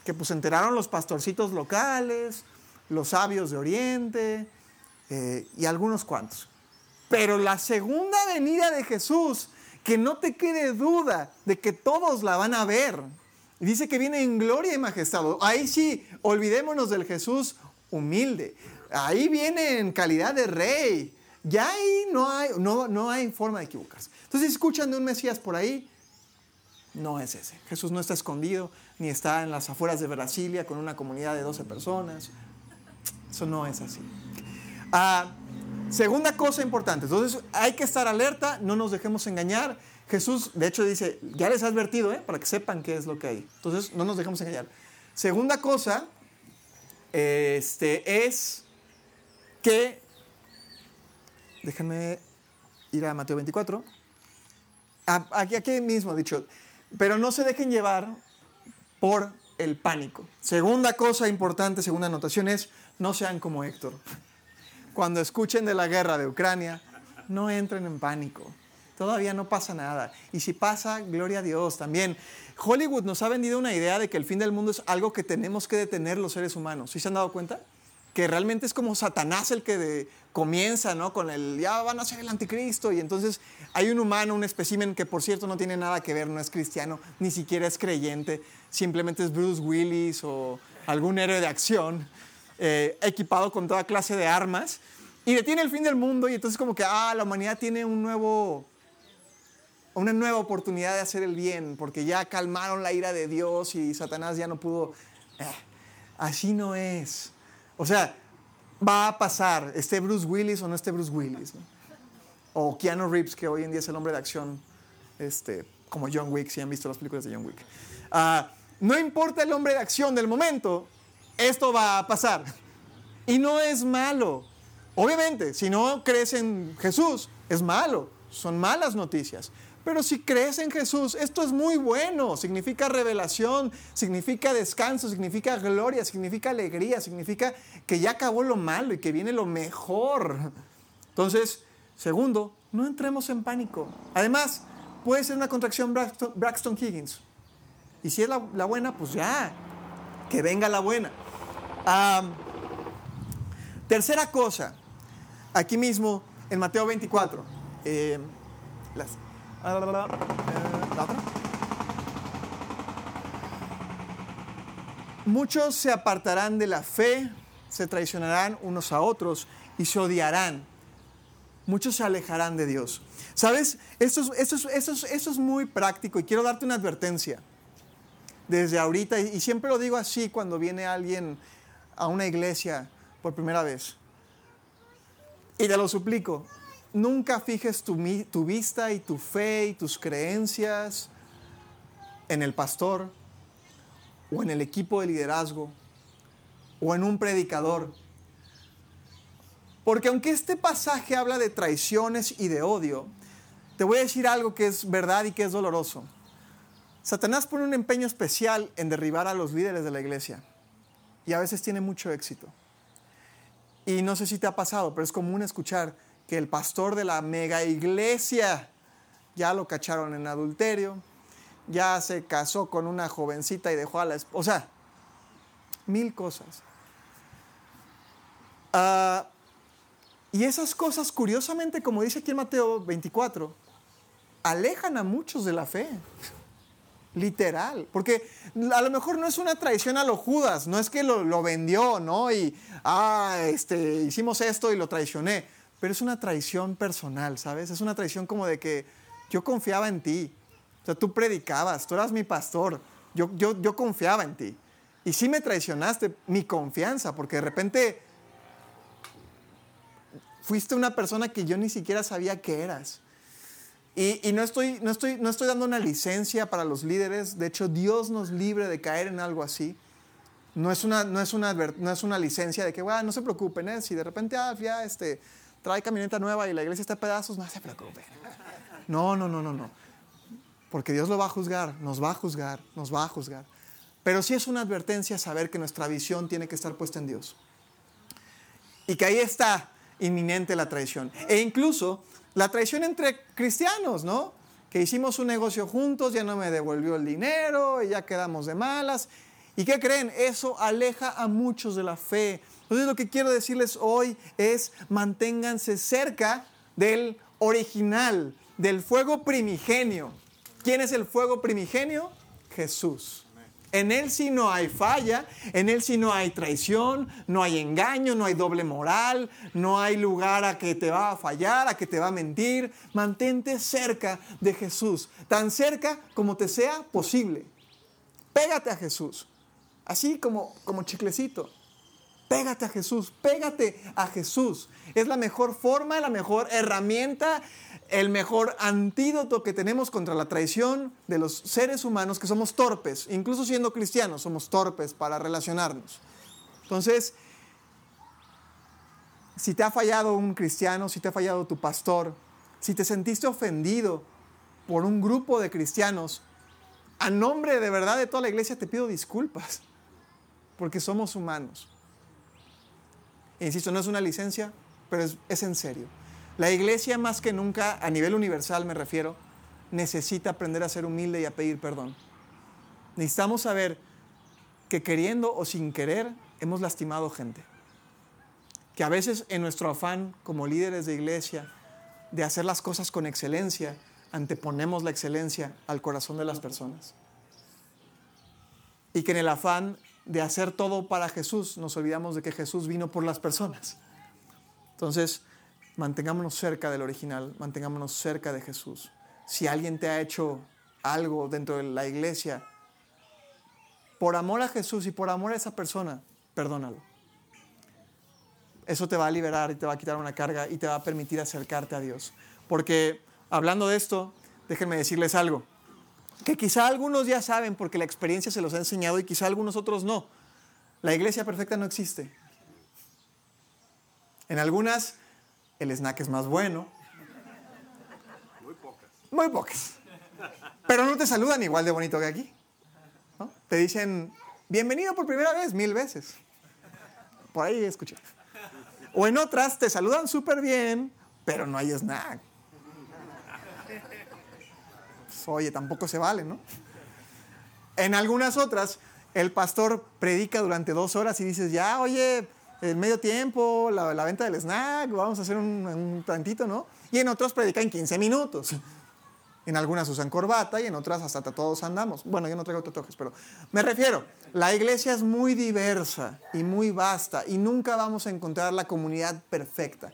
que pues enteraron los pastorcitos locales, los sabios de oriente eh, y algunos cuantos. Pero la segunda venida de Jesús que no te quede duda de que todos la van a ver. Dice que viene en gloria y majestad. Ahí sí, olvidémonos del Jesús humilde. Ahí viene en calidad de rey. Ya ahí no hay, no, no hay forma de equivocarse. Entonces, si escuchan de un Mesías por ahí, no es ese. Jesús no está escondido, ni está en las afueras de Brasilia con una comunidad de 12 personas. Eso no es así. Ah, Segunda cosa importante, entonces hay que estar alerta, no nos dejemos engañar. Jesús, de hecho, dice, ya les ha advertido, ¿eh? para que sepan qué es lo que hay. Entonces, no nos dejemos engañar. Segunda cosa, este, es que, déjenme ir a Mateo 24, aquí, aquí mismo dicho, pero no se dejen llevar por el pánico. Segunda cosa importante, segunda anotación es, no sean como Héctor cuando escuchen de la guerra de Ucrania, no entren en pánico. Todavía no pasa nada. Y si pasa, gloria a Dios también. Hollywood nos ha vendido una idea de que el fin del mundo es algo que tenemos que detener los seres humanos. ¿Sí se han dado cuenta? Que realmente es como Satanás el que comienza, ¿no? Con el, ya van a ser el anticristo. Y entonces hay un humano, un espécimen que por cierto no tiene nada que ver, no es cristiano, ni siquiera es creyente. Simplemente es Bruce Willis o algún héroe de acción eh, equipado con toda clase de armas y detiene el fin del mundo y entonces como que, ah, la humanidad tiene un nuevo, una nueva oportunidad de hacer el bien porque ya calmaron la ira de Dios y Satanás ya no pudo. Eh, así no es. O sea, va a pasar, esté Bruce Willis o no esté Bruce Willis. O Keanu Reeves, que hoy en día es el hombre de acción, este, como John Wick, si han visto las películas de John Wick. Ah, no importa el hombre de acción del momento, esto va a pasar. Y no es malo. Obviamente, si no crees en Jesús, es malo. Son malas noticias. Pero si crees en Jesús, esto es muy bueno. Significa revelación, significa descanso, significa gloria, significa alegría, significa que ya acabó lo malo y que viene lo mejor. Entonces, segundo, no entremos en pánico. Además, puede ser una contracción Braxton, Higgins. Y si es la, la buena, pues ya, que venga la buena tercera cosa, aquí mismo en Mateo 24. Eh, Muchos se apartarán de la fe, se traicionarán unos a otros y se odiarán. Muchos se alejarán de Dios. ¿Sabes? Esto es, muy práctico y quiero darte una advertencia desde ahorita. Y siempre lo digo así cuando viene alguien a una iglesia por primera vez. Y te lo suplico, nunca fijes tu, tu, vista y tu fe y tus creencias en el pastor o en el equipo de liderazgo o en un predicador. Porque aunque este pasaje habla de traiciones y de odio, te voy a decir algo que es verdad y que es doloroso. Satanás pone un empeño especial en derribar a los líderes de la iglesia y a veces tiene mucho éxito. Y no sé si te ha pasado, pero es común escuchar que el pastor de la mega iglesia ya lo cacharon en adulterio, ya se casó con una jovencita y dejó a la esposa. O sea, mil cosas. Ah, y esas cosas, curiosamente, como dice aquí en Mateo 24, alejan a muchos de la fe. Literal, porque a lo mejor no es una traición a los Judas, no es que lo, vendió, ¿no? Y, ah, este, hicimos esto y lo traicioné. pero es una traición personal, ¿sabes? Es una traición como de que yo confiaba en ti. O sea, tú predicabas, tú eras mi pastor, yo, yo, yo confiaba en ti. Y sí me traicionaste mi confianza, porque de repente fuiste una persona que yo ni siquiera sabía que eras. Y, y, no, estoy, no, estoy, no estoy dando una licencia para los líderes, de hecho Dios nos libre de caer en algo así. No es una, no es una, no es una licencia de que, bueno, no se preocupen, ¿eh? si de repente ah, ya este, trae camioneta nueva y la iglesia está a pedazos, no se preocupen. No, no, no, no, no. Porque Dios lo va a juzgar, nos va a juzgar, nos va a juzgar. Pero sí es una advertencia saber que nuestra visión tiene que estar puesta en Dios. Y que ahí está inminente la traición. E incluso la traición entre cristianos, ¿no? Que hicimos un negocio juntos, ya no me devolvió el dinero, y ya quedamos de malas. ¿Y qué creen? Eso aleja a muchos de la fe. Entonces lo que quiero decirles hoy es manténganse cerca del original, del fuego primigenio. ¿Quién es el fuego primigenio? Jesús. En Él sí no hay falla, en Él sí no hay traición, no hay engaño, no hay doble moral, no hay lugar a que te va a fallar, a que te va a mentir. Mantente cerca de Jesús, tan cerca como te sea posible. Pégate a Jesús, así como, como chiclecito. Pégate a Jesús, pégate a Jesús. Es la mejor forma, la mejor herramienta, el mejor antídoto que tenemos contra la traición de los seres humanos que somos torpes, incluso siendo cristianos, somos torpes para relacionarnos. Entonces, si te ha fallado un cristiano, si te ha fallado tu pastor, si te sentiste ofendido por un grupo de cristianos, a nombre de verdad de toda la iglesia te pido disculpas, porque somos humanos. E insisto, no es una licencia, pero es, es en serio. La iglesia más que nunca, a nivel universal me refiero, necesita aprender a ser humilde y a pedir perdón. Necesitamos saber que queriendo o sin querer hemos lastimado gente. Que a veces en nuestro afán como líderes de iglesia de hacer las cosas con excelencia, anteponemos la excelencia al corazón de las personas. Y que en el afán de hacer todo para Jesús nos olvidamos de que Jesús vino por las personas. Entonces, mantengámonos cerca del original, mantengámonos cerca de Jesús. Si alguien te ha hecho algo dentro de la iglesia, por amor a Jesús y por amor a esa persona, perdónalo. Eso te va a liberar y te va a quitar una carga y te va a permitir acercarte a Dios. Porque hablando de esto, déjenme decirles algo, que quizá algunos ya saben porque la experiencia se los ha enseñado y quizá algunos otros no. La iglesia perfecta no existe. En algunas el snack es más bueno. Muy pocas. Muy pocas. Pero no te saludan igual de bonito que aquí. Te dicen, bienvenido por primera vez, mil veces. Por ahí escuché. O en otras te saludan súper bien, pero no hay snack. Pues, oye, tampoco se vale, ¿no? En algunas otras, el pastor predica durante dos horas y dices, ya, oye, el medio tiempo, la, venta del snack, vamos a hacer un, tantito, ¿no? Y en otros predican 15 minutos. En algunas usan corbata y en otras hasta todos andamos. Bueno, yo no traigo tatuajes, pero me refiero, la iglesia es muy diversa y muy vasta y nunca vamos a encontrar la comunidad perfecta.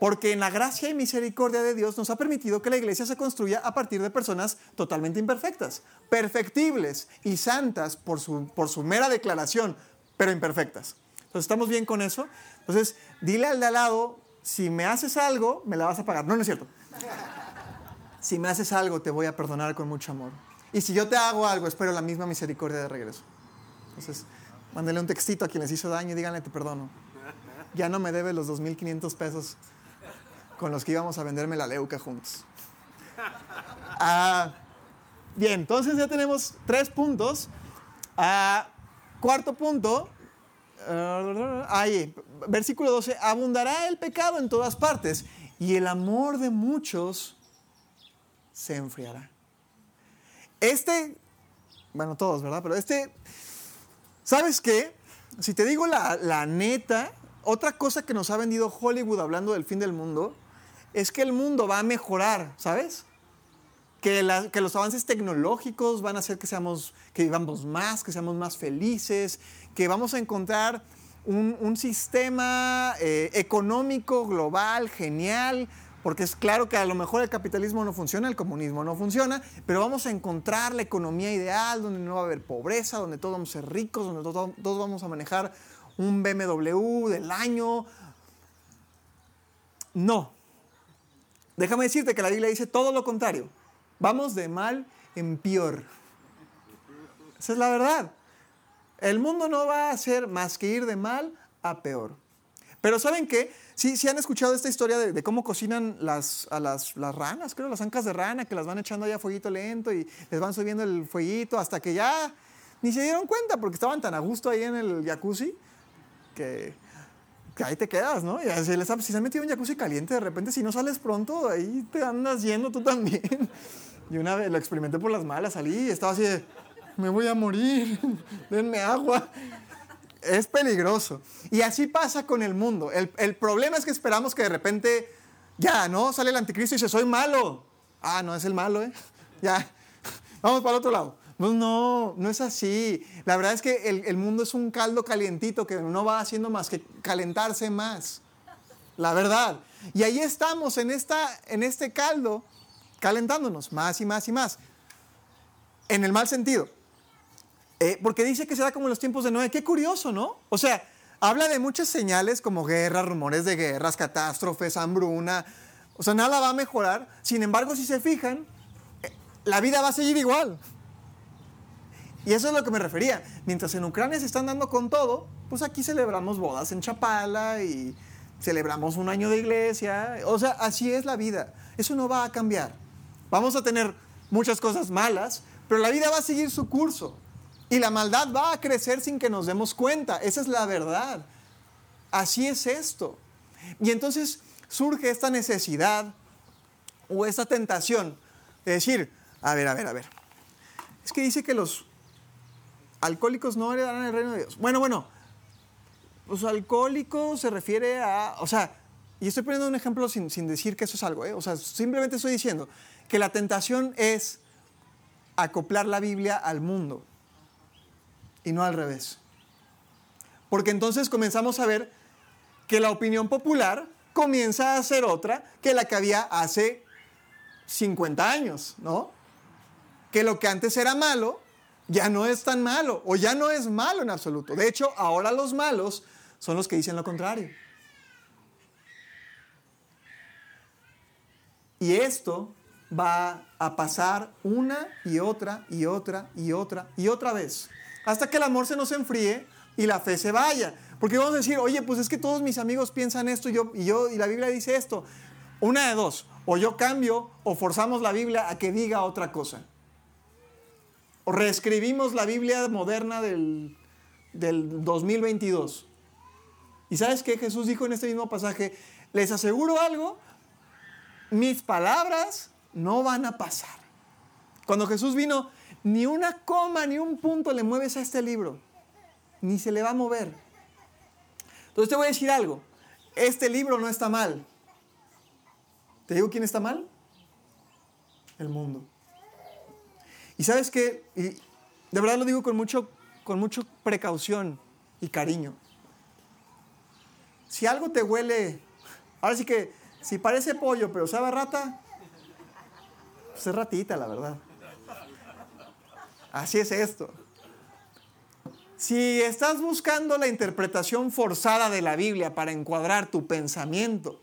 Porque en la gracia y misericordia de Dios nos ha permitido que la iglesia se construya a partir de personas totalmente imperfectas, perfectibles y santas por su, por su mera declaración, pero imperfectas. Entonces, ¿estamos bien con eso? Entonces, dile al de al lado, si me haces algo, me la vas a pagar. No, no es cierto. Si me haces algo, te voy a perdonar con mucho amor. Y si yo te hago algo, espero la misma misericordia de regreso. Entonces, mándale un textito a quien les hizo daño y díganle, te perdono. Ya no me debe los 2.500 pesos con los que íbamos a venderme la leuca juntos. Ah, bien, entonces ya tenemos tres puntos. Ah, cuarto punto, ahí, versículo 12, abundará el pecado en todas partes y el amor de muchos se enfriará. Este, bueno, todos, ¿verdad? Pero este, ¿sabes qué? Si te digo la, la neta, otra cosa que nos ha vendido Hollywood hablando del fin del mundo es que el mundo va a mejorar, ¿sabes? Que, los avances tecnológicos van a hacer que, seamos, que vivamos más, que seamos más felices, que vamos a encontrar un, sistema eh, económico global genial, porque es claro que a lo mejor el capitalismo no funciona, el comunismo no funciona, pero vamos a encontrar la economía ideal donde no va a haber pobreza, donde todos vamos a ser ricos, donde todos vamos a manejar un BMW del año. No. Déjame decirte que la Biblia dice todo lo contrario. Vamos de mal en peor. Esa es la verdad. El mundo no va a hacer más que ir de mal a peor. Pero ¿saben qué? Sí, sí han escuchado esta historia de, cómo cocinan las, a las, las, ranas, creo, las ancas de rana, que las van echando allá a fueguito lento y les van subiendo el fueguito hasta que ya ni se dieron cuenta porque estaban tan a gusto ahí en el jacuzzi que, que ahí te quedas, ¿no? Y si, les, si se han metido un jacuzzi caliente, de repente si no sales pronto, ahí te andas yendo tú también. Y una vez lo experimenté por las malas, salí y estaba así de, me voy a morir, denme agua. Es peligroso. Y así pasa con el mundo. El, el, problema es que esperamos que de repente, ya, ¿no? Sale el anticristo y dice, soy malo. Ah, no es el malo, ¿eh? Ya, vamos para el otro lado. No, no, no es así. La verdad es que el, el mundo es un caldo calientito que no va haciendo más que calentarse más. La verdad. Y ahí estamos en, esta, en este caldo calentándonos más y más y más. En el mal sentido. Eh, porque dice que será como en los tiempos de Noé. Qué curioso, ¿no? O sea, habla de muchas señales como guerras, rumores de guerras, catástrofes, hambruna. O sea, nada va a mejorar. Sin embargo, si se fijan, eh, la vida va a seguir igual. Y eso es lo que me refería. Mientras en Ucrania se están dando con todo, pues aquí celebramos bodas en Chapala y celebramos un año de iglesia. O sea, así es la vida. Eso no va a cambiar. Vamos a tener muchas cosas malas, pero la vida va a seguir su curso. Y la maldad va a crecer sin que nos demos cuenta. Esa es la verdad. Así es esto. Y entonces surge esta necesidad o esta tentación de decir, a ver, a ver, a ver. Es que dice que los alcohólicos no heredarán el reino de Dios. Bueno, bueno, los alcohólicos se refiere a, o sea, y estoy poniendo un ejemplo sin, sin decir que eso es algo, ¿eh? o sea, simplemente estoy diciendo que la tentación es acoplar la Biblia al mundo y no al revés. Porque entonces comenzamos a ver que la opinión popular comienza a ser otra que la que había hace 50 años, ¿no? Que lo que antes era malo ya no es tan malo o ya no es malo en absoluto. De hecho, ahora los malos son los que dicen lo contrario. Y esto va a pasar una y otra y otra y otra y otra vez hasta que el amor se nos enfríe y la fe se vaya. Porque vamos a decir, oye, pues es que todos mis amigos piensan esto y yo, y la Biblia dice esto. Una de dos, o yo cambio o forzamos la Biblia a que diga otra cosa. O reescribimos la Biblia moderna del, del 2022. ¿Y sabes qué Jesús dijo en este mismo pasaje? Les aseguro algo, mis palabras no van a pasar. Cuando Jesús vino, ni una coma, ni un punto le mueves a este libro. Ni se le va a mover. Entonces te voy a decir algo. Este libro no está mal. ¿Te digo quién está mal? El mundo. Y sabes qué, y de verdad lo digo con mucho, con mucho precaución y cariño. Si algo te huele, ahora sí que, si parece pollo pero sabe rata, pues es ratita, la verdad. Así es esto. Si estás buscando la interpretación forzada de la Biblia para encuadrar tu pensamiento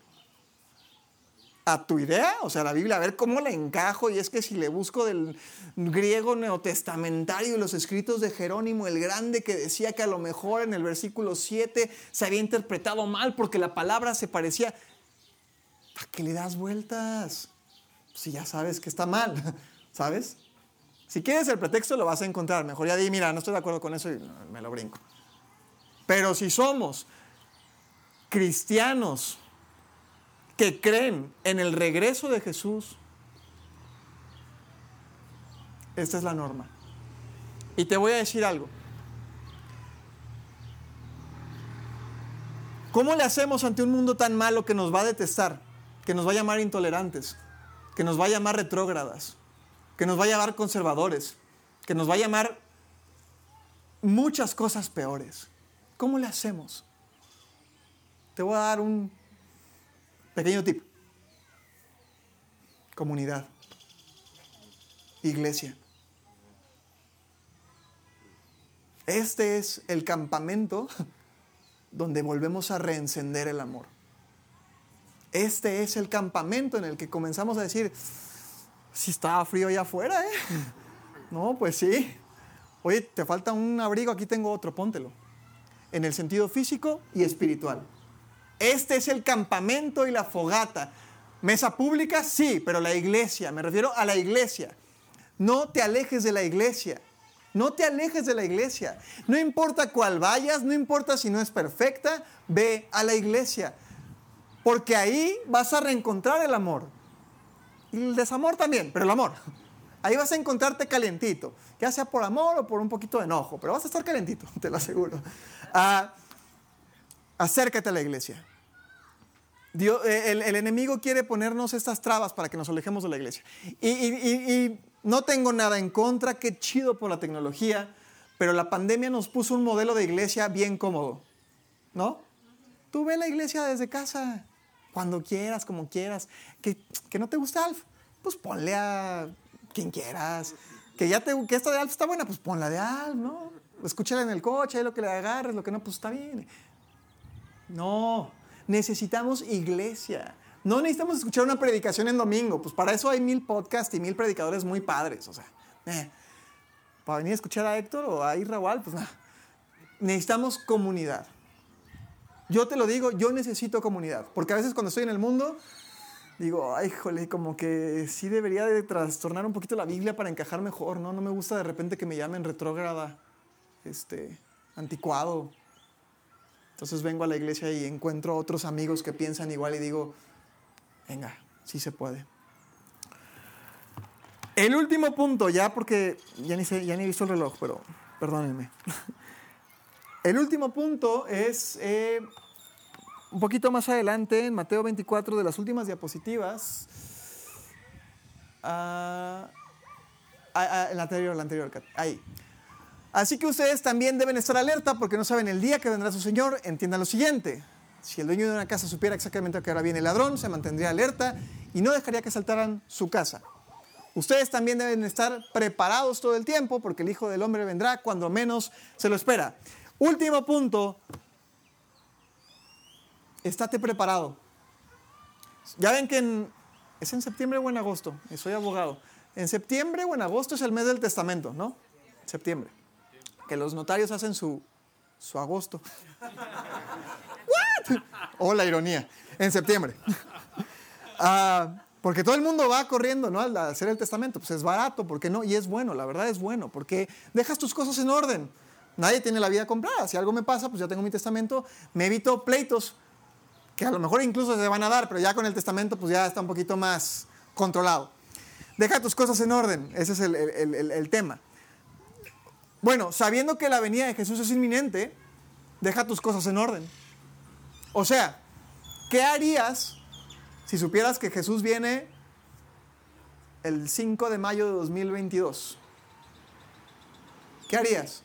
a tu idea, o sea, la Biblia, a ver cómo la encajo, y es que si le busco del griego neotestamentario y los escritos de Jerónimo el Grande, que decía que a lo mejor en el versículo 7 se había interpretado mal porque la palabra se parecía, ¿para qué le das vueltas? Si ya sabes que está mal, ¿sabes? Si quieres el pretexto lo vas a encontrar. Mejor ya di, mira, no estoy de acuerdo con eso y me lo brinco. Pero si somos cristianos que creen en el regreso de Jesús, esta es la norma. Y te voy a decir algo. ¿Cómo le hacemos ante un mundo tan malo que nos va a detestar, que nos va a llamar intolerantes, que nos va a llamar retrógradas? que nos va a llamar conservadores, que nos va a llamar muchas cosas peores. ¿Cómo le hacemos? te voy a dar un pequeño tip. Comunidad. Iglesia. Este es el campamento donde volvemos a reencender el amor. Este es el campamento en el que comenzamos a decir, si estaba frío allá afuera, ¿eh? No, pues sí. Oye, te falta un abrigo, aquí tengo otro, póntelo. En el sentido físico y espiritual. Este es el campamento y la fogata. Mesa pública, sí, pero la iglesia, me refiero a la iglesia. No te alejes de la iglesia. No te alejes de la iglesia. No importa cuál vayas, no importa si no es perfecta, ve a la iglesia. Porque ahí vas a reencontrar el amor. Y el desamor también, pero el amor. Ahí vas a encontrarte calientito, ya sea por amor o por un poquito de enojo, pero vas a estar calentito, te lo aseguro. Ah, acércate a la iglesia. Eh, el, enemigo quiere ponernos estas trabas para que nos alejemos de la iglesia. Y, no tengo nada en contra, qué chido por la tecnología, pero la pandemia nos puso un modelo de iglesia bien cómodo, ¿no? Tú ve la iglesia desde casa, cuando quieras, como quieras. ¿Que, que no te gusta Alf? Pues ponle a quien quieras. Que ya que esta de Alf está buena, pues ponla de Alf, ¿no? Escúchala en el coche, ahí lo que le agarres, lo que no, pues está bien. No, necesitamos iglesia. No necesitamos escuchar una predicación en domingo, pues para eso hay mil podcasts y mil predicadores muy padres, o sea, eh, para venir a escuchar a Héctor o a Irrahual, pues nada. Necesitamos comunidad. Yo te lo digo, yo necesito comunidad, porque a veces cuando estoy en el mundo, digo, ay, jole, como que sí debería de trastornar un poquito la Biblia para encajar mejor, ¿no? No me gusta de repente que me llamen retrógrada, este, anticuado, entonces vengo a la iglesia y encuentro otros amigos que piensan igual y digo, venga, sí se puede. El último punto, ya porque ya ni, sé, ya ni he visto el reloj, pero perdónenme. El último punto es eh, un poquito más adelante, en Mateo 24, de las últimas diapositivas. Uh, el anterior, el anterior, ahí. Así que ustedes también deben estar alerta porque no saben el día que vendrá su Señor. Entiendan lo siguiente. Si el dueño de una casa supiera exactamente a qué hora viene el ladrón, se mantendría alerta y no dejaría que saltaran su casa. Ustedes también deben estar preparados todo el tiempo porque el Hijo del Hombre vendrá cuando menos se lo espera. Último punto. Estate preparado. Ya ven que es en septiembre o en agosto. Soy abogado. En septiembre o en agosto es el mes del testamento, ¿no? Septiembre que los notarios hacen su, su agosto. ¿What? O la ironía, en septiembre. Ah, porque todo el mundo va corriendo ¿no? al hacer el testamento. Pues es barato, ¿por qué no? Y es bueno, la verdad es bueno, porque dejas tus cosas en orden. Nadie tiene la vida comprada. Si algo me pasa, pues ya tengo mi testamento, me evito pleitos, que a lo mejor incluso se van a dar, pero ya con el testamento pues ya está un poquito más controlado. Deja tus cosas en orden, ese es el, el, tema. Bueno, sabiendo que la venida de Jesús es inminente, deja tus cosas en orden. O sea, ¿qué harías si supieras que Jesús viene el 5 de mayo de 2022? ¿Qué harías?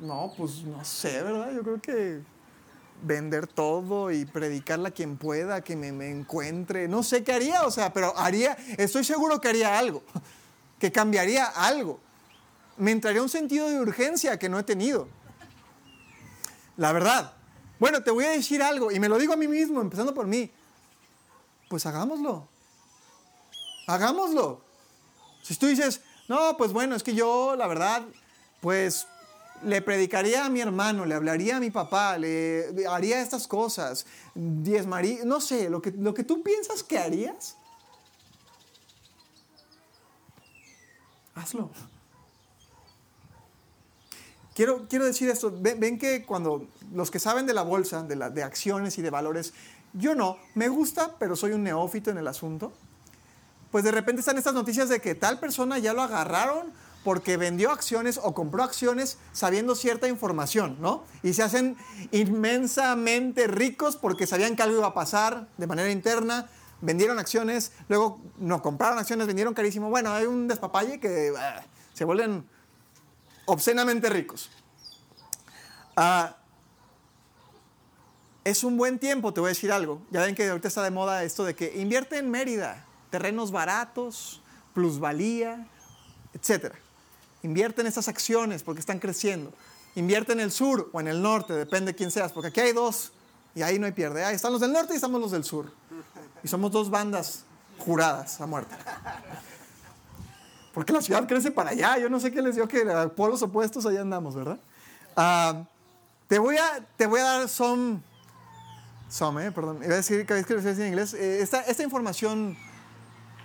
No, pues no sé, ¿verdad? Yo creo que vender todo y predicarle a quien pueda, que me, me encuentre. No sé qué haría, o sea, pero haría, estoy seguro que haría algo que cambiaría algo. Me entraría un sentido de urgencia que no he tenido. La verdad. Bueno, te voy a decir algo y me lo digo a mí mismo, empezando por mí. Pues hagámoslo. Hagámoslo. Si tú dices, no, pues bueno, es que yo, la verdad, pues le predicaría a mi hermano, le hablaría a mi papá, le haría estas cosas, diezmaría, no sé, lo que, lo que tú piensas que harías, hazlo. Quiero, quiero decir esto, ven, que cuando los que saben de la bolsa, de, la, de acciones y de valores, yo no, me gusta, pero soy un neófito en el asunto, pues de repente están estas noticias de que tal persona ya lo agarraron porque vendió acciones o compró acciones sabiendo cierta información, ¿no? Y se hacen inmensamente ricos porque sabían que algo iba a pasar de manera interna, vendieron acciones, luego no compraron acciones, vendieron carísimo. Bueno, hay un despapalle que ah, se vuelven obscenamente ricos. Ah, es un buen tiempo, te voy a decir algo. Ya ven que ahorita está de moda esto de que invierte en Mérida, terrenos baratos, plusvalía, etc. Invierte en esas acciones porque están creciendo. Invierte en el sur o en el norte, depende de quién seas, porque aquí hay dos y ahí no hay pierde. Ahí están los del norte y estamos los del sur. Y somos dos bandas juradas a muerte. Porque la ciudad crece para allá. Yo no sé qué les dio que a polos opuestos allá andamos, ¿verdad? Ah, te, voy a, te voy a dar some, some eh, perdón, iba a decir que lo en inglés. Eh, esta, esta, información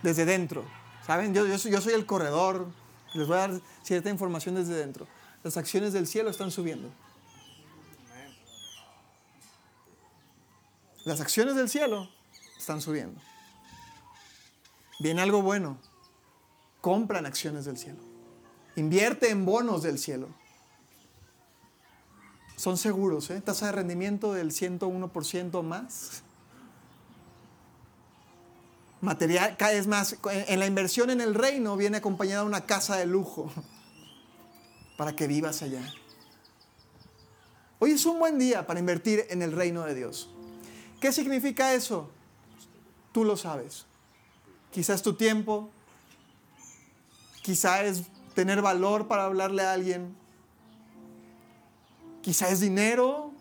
desde dentro, ¿saben? Yo, yo, yo soy el corredor, les voy a dar cierta información desde dentro. Las acciones del cielo están subiendo. Las acciones del cielo están subiendo. Viene algo bueno. Compran acciones del cielo. Invierte en bonos del cielo. Son seguros, ¿eh? Tasa de rendimiento del 101% más. Material, es más, en la inversión en el reino viene acompañada una casa de lujo para que vivas allá. Hoy es un buen día para invertir en el reino de Dios. ¿Qué significa eso? Tú lo sabes. Quizás tu tiempo, quizás es tener valor para hablarle a alguien, quizá es dinero,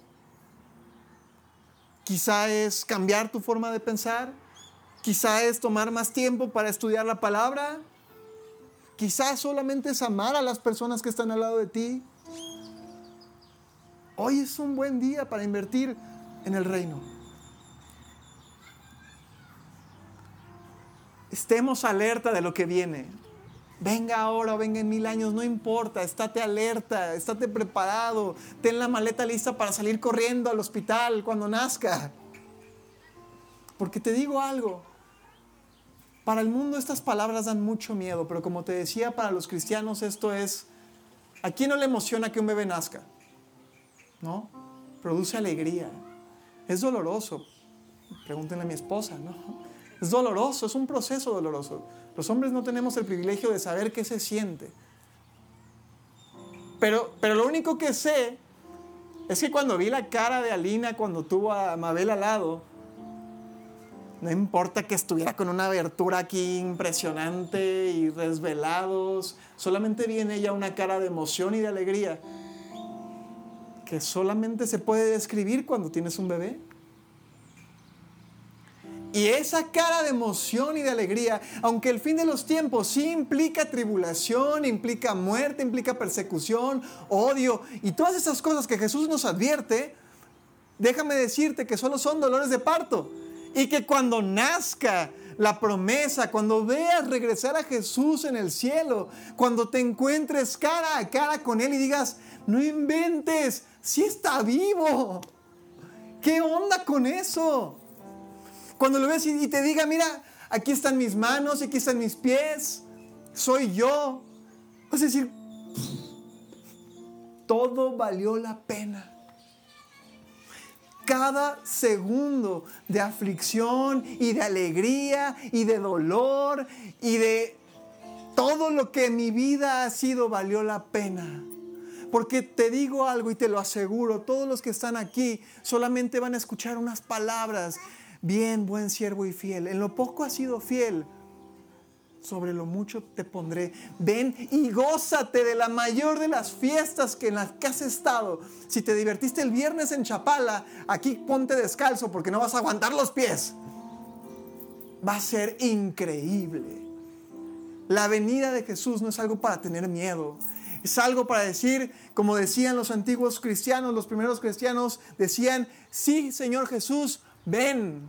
quizá es cambiar tu forma de pensar, quizá es tomar más tiempo para estudiar la palabra, quizá solamente es amar a las personas que están al lado de ti. Hoy es un buen día para invertir en el reino. Estemos alerta de lo que viene venga ahora venga en mil años, no importa, estate alerta, estate preparado, ten la maleta lista para salir corriendo al hospital cuando nazca. Porque te digo algo, para el mundo estas palabras dan mucho miedo, pero como te decía, para los cristianos esto es, ¿a quién no le emociona que un bebé nazca? ¿No? Produce alegría. Es doloroso. Pregúntenle a mi esposa, ¿no? Es doloroso, es un proceso doloroso. Los hombres no tenemos el privilegio de saber qué se siente. Pero, pero lo único que sé es que cuando vi la cara de Alina cuando tuvo a Mabel al lado, no importa que estuviera con una abertura aquí impresionante y resvelados, solamente vi en ella una cara de emoción y de alegría que solamente se puede describir cuando tienes un bebé. Y esa cara de emoción y de alegría, aunque el fin de los tiempos sí implica tribulación, implica muerte, implica persecución, odio y todas esas cosas que Jesús nos advierte, déjame decirte que solo son dolores de parto. Y que cuando nazca la promesa, cuando veas regresar a Jesús en el cielo, cuando te encuentres cara a cara con Él y digas, no inventes, si está vivo. ¿Qué onda con eso? Cuando lo ves y te diga, mira, aquí están mis manos, aquí están mis pies, soy yo. Vas a decir, todo valió la pena. Cada segundo de aflicción y de alegría y de dolor y de todo lo que mi vida ha sido valió la pena. Porque te digo algo y te lo aseguro, todos los que están aquí solamente van a escuchar unas palabras Bien, buen siervo y fiel. En lo poco has sido fiel. Sobre lo mucho te pondré. Ven y gózate de la mayor de las fiestas que en las que has estado. Si te divertiste el viernes en Chapala, aquí ponte descalzo porque no vas a aguantar los pies. Va a ser increíble. La venida de Jesús no es algo para tener miedo. Es algo para decir, como decían los antiguos cristianos, los primeros cristianos, decían, sí, Señor Jesús, ven,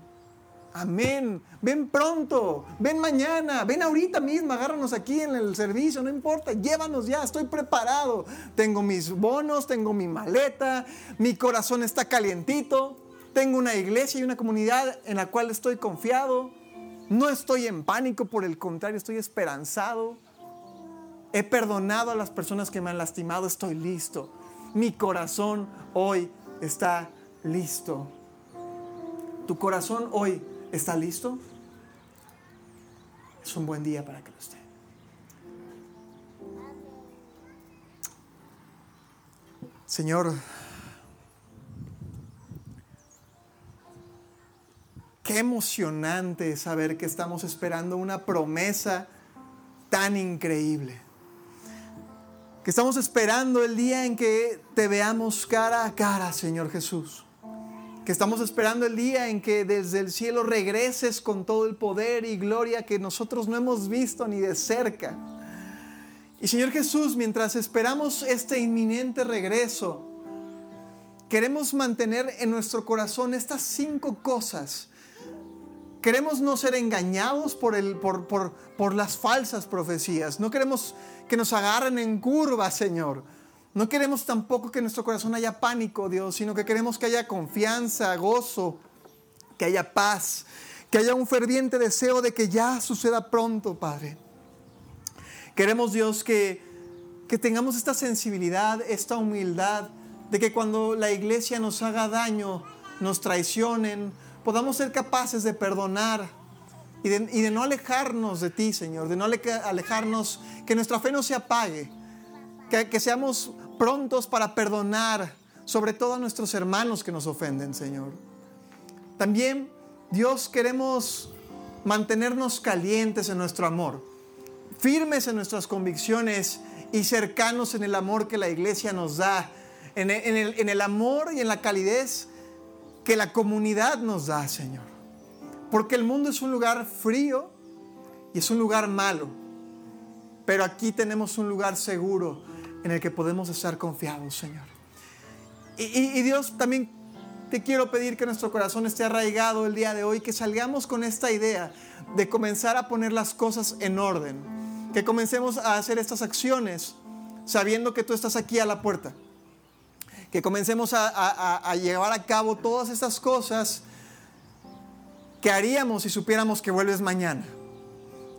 amén, ven pronto, ven mañana, ven ahorita mismo, agárranos aquí en el servicio, no importa, llévanos ya, estoy preparado, tengo mis bonos, tengo mi maleta, mi corazón está calientito, tengo una iglesia y una comunidad en la cual estoy confiado, no estoy en pánico, por el contrario, estoy esperanzado. He perdonado a las personas que me han lastimado, estoy listo. Mi corazón hoy está listo. ¿Tu corazón hoy está listo? Es un buen día para que lo esté. Señor, Qué emocionante saber que estamos esperando una promesa tan increíble. Que estamos esperando el día en que te veamos cara a cara, Señor Jesús. Que estamos esperando el día en que desde el cielo regreses con todo el poder y gloria que nosotros no hemos visto ni de cerca. Y Señor Jesús, mientras esperamos este inminente regreso, queremos mantener en nuestro corazón estas cinco cosas Queremos no ser engañados por, el, por, por, por las falsas profecías. No queremos que nos agarren en curva, Señor. No queremos tampoco que en nuestro corazón haya pánico, Dios, sino que queremos que haya confianza, gozo, que haya paz, que haya un ferviente deseo de que ya suceda pronto, Padre. Queremos, Dios, que, que tengamos esta sensibilidad, esta humildad, de que cuando la iglesia nos haga daño, nos traicionen, podamos ser capaces de perdonar y de, no alejarnos de ti, Señor, de no alejarnos, que nuestra fe no se apague, que, que seamos prontos para perdonar, sobre todo a nuestros hermanos que nos ofenden, Señor. También, Dios, queremos mantenernos calientes en nuestro amor, firmes en nuestras convicciones y cercanos en el amor que la iglesia nos da, en el, en el amor y en la calidez que la comunidad nos da, Señor. Porque el mundo es un lugar frío y es un lugar malo. Pero aquí tenemos un lugar seguro en el que podemos estar confiados, Señor. Y, Dios, también te quiero pedir que nuestro corazón esté arraigado el día de hoy, que salgamos con esta idea de comenzar a poner las cosas en orden, que comencemos a hacer estas acciones sabiendo que tú estás aquí a la puerta que comencemos a, llevar a cabo todas estas cosas que haríamos si supiéramos que vuelves mañana.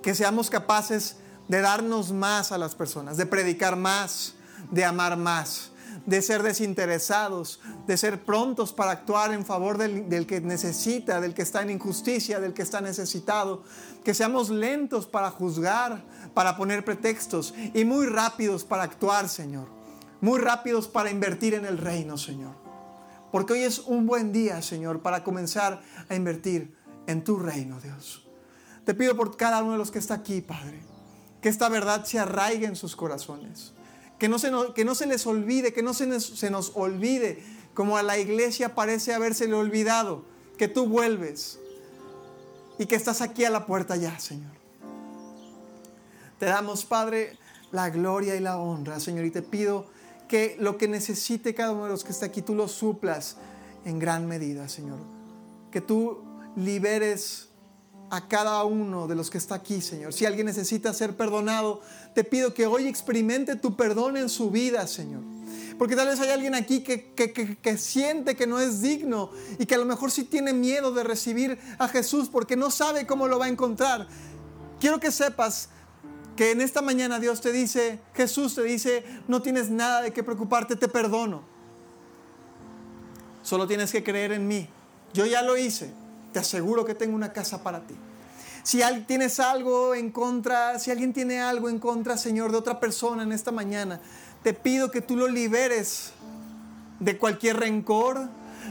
Que seamos capaces de darnos más a las personas, de predicar más, de amar más, de ser desinteresados, de ser prontos para actuar en favor del, del, que necesita, del que está en injusticia, del que está necesitado. Que seamos lentos para juzgar, para poner pretextos y muy rápidos para actuar, Señor muy rápidos para invertir en el reino, Señor. Porque hoy es un buen día, Señor, para comenzar a invertir en tu reino, Dios. Te pido por cada uno de los que está aquí, Padre, que esta verdad se arraigue en sus corazones. Que no se, que no se les olvide, que no se nos, se nos olvide, como a la iglesia parece habérsele olvidado, que tú vuelves y que estás aquí a la puerta ya, Señor. Te damos, Padre, la gloria y la honra, Señor, y te pido que lo que necesite cada uno de los que está aquí, tú lo suplas en gran medida, Señor. Que tú liberes a cada uno de los que está aquí, Señor. Si alguien necesita ser perdonado, te pido que hoy experimente tu perdón en su vida, Señor. Porque tal vez hay alguien aquí que, que, siente que no es digno y que a lo mejor sí tiene miedo de recibir a Jesús porque no sabe cómo lo va a encontrar. Quiero que sepas que en esta mañana Dios te dice, Jesús te dice, no tienes nada de qué preocuparte, te perdono. Solo tienes que creer en mí. Yo ya lo hice. Te aseguro que tengo una casa para ti. Si tienes algo en contra, si alguien tiene algo en contra, Señor, de otra persona en esta mañana, te pido que tú lo liberes de cualquier rencor,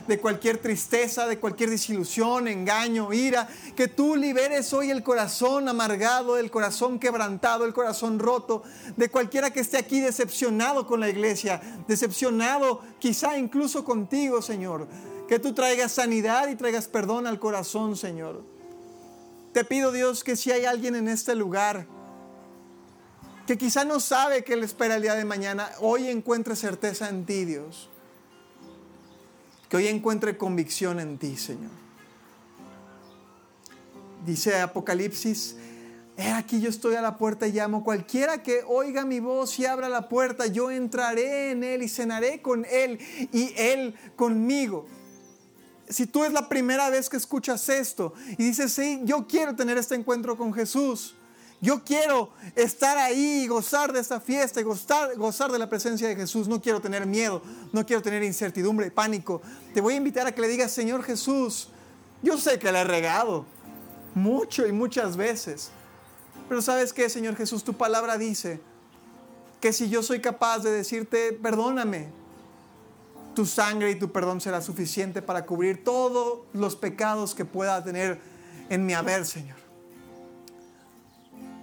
de cualquier tristeza, de cualquier desilusión, engaño, ira, que tú liberes hoy el corazón amargado, el corazón quebrantado, el corazón roto, de cualquiera que esté aquí decepcionado con la iglesia, decepcionado quizá incluso contigo, Señor. Que tú traigas sanidad y traigas perdón al corazón, Señor. Te pido, Dios, que si hay alguien en este lugar, que quizá no sabe qué le espera el día de mañana, hoy encuentre certeza en ti, Dios. Que hoy encuentre convicción en ti, Señor. Dice Apocalipsis, He aquí yo estoy a la puerta y llamo. Cualquiera que oiga mi voz y abra la puerta, yo entraré en él y cenaré con él y él conmigo. Si tú es la primera vez que escuchas esto y dices, sí, yo quiero tener este encuentro con Jesús, yo quiero estar ahí y gozar de esta fiesta y gozar, de la presencia de Jesús. No quiero tener miedo, no quiero tener incertidumbre, pánico. Te voy a invitar a que le digas, Señor Jesús, yo sé que le he regado mucho y muchas veces. Pero sabes qué, Señor Jesús, tu palabra dice que si yo soy capaz de decirte, perdóname, Tu sangre y tu perdón será suficiente para cubrir todos los pecados que pueda tener en mi haber, Señor.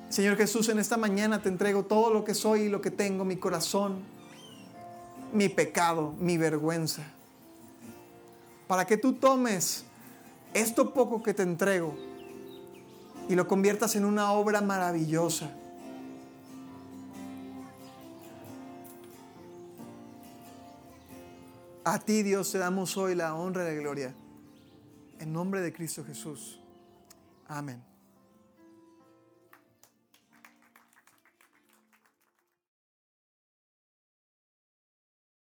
Señor Jesús, en esta mañana te entrego todo lo que soy y lo que tengo, mi corazón, mi pecado, mi vergüenza. Para que tú tomes esto poco que te entrego y lo conviertas en una obra maravillosa. A ti Dios te damos hoy la honra y la gloria. En nombre de Cristo Jesús. Amén.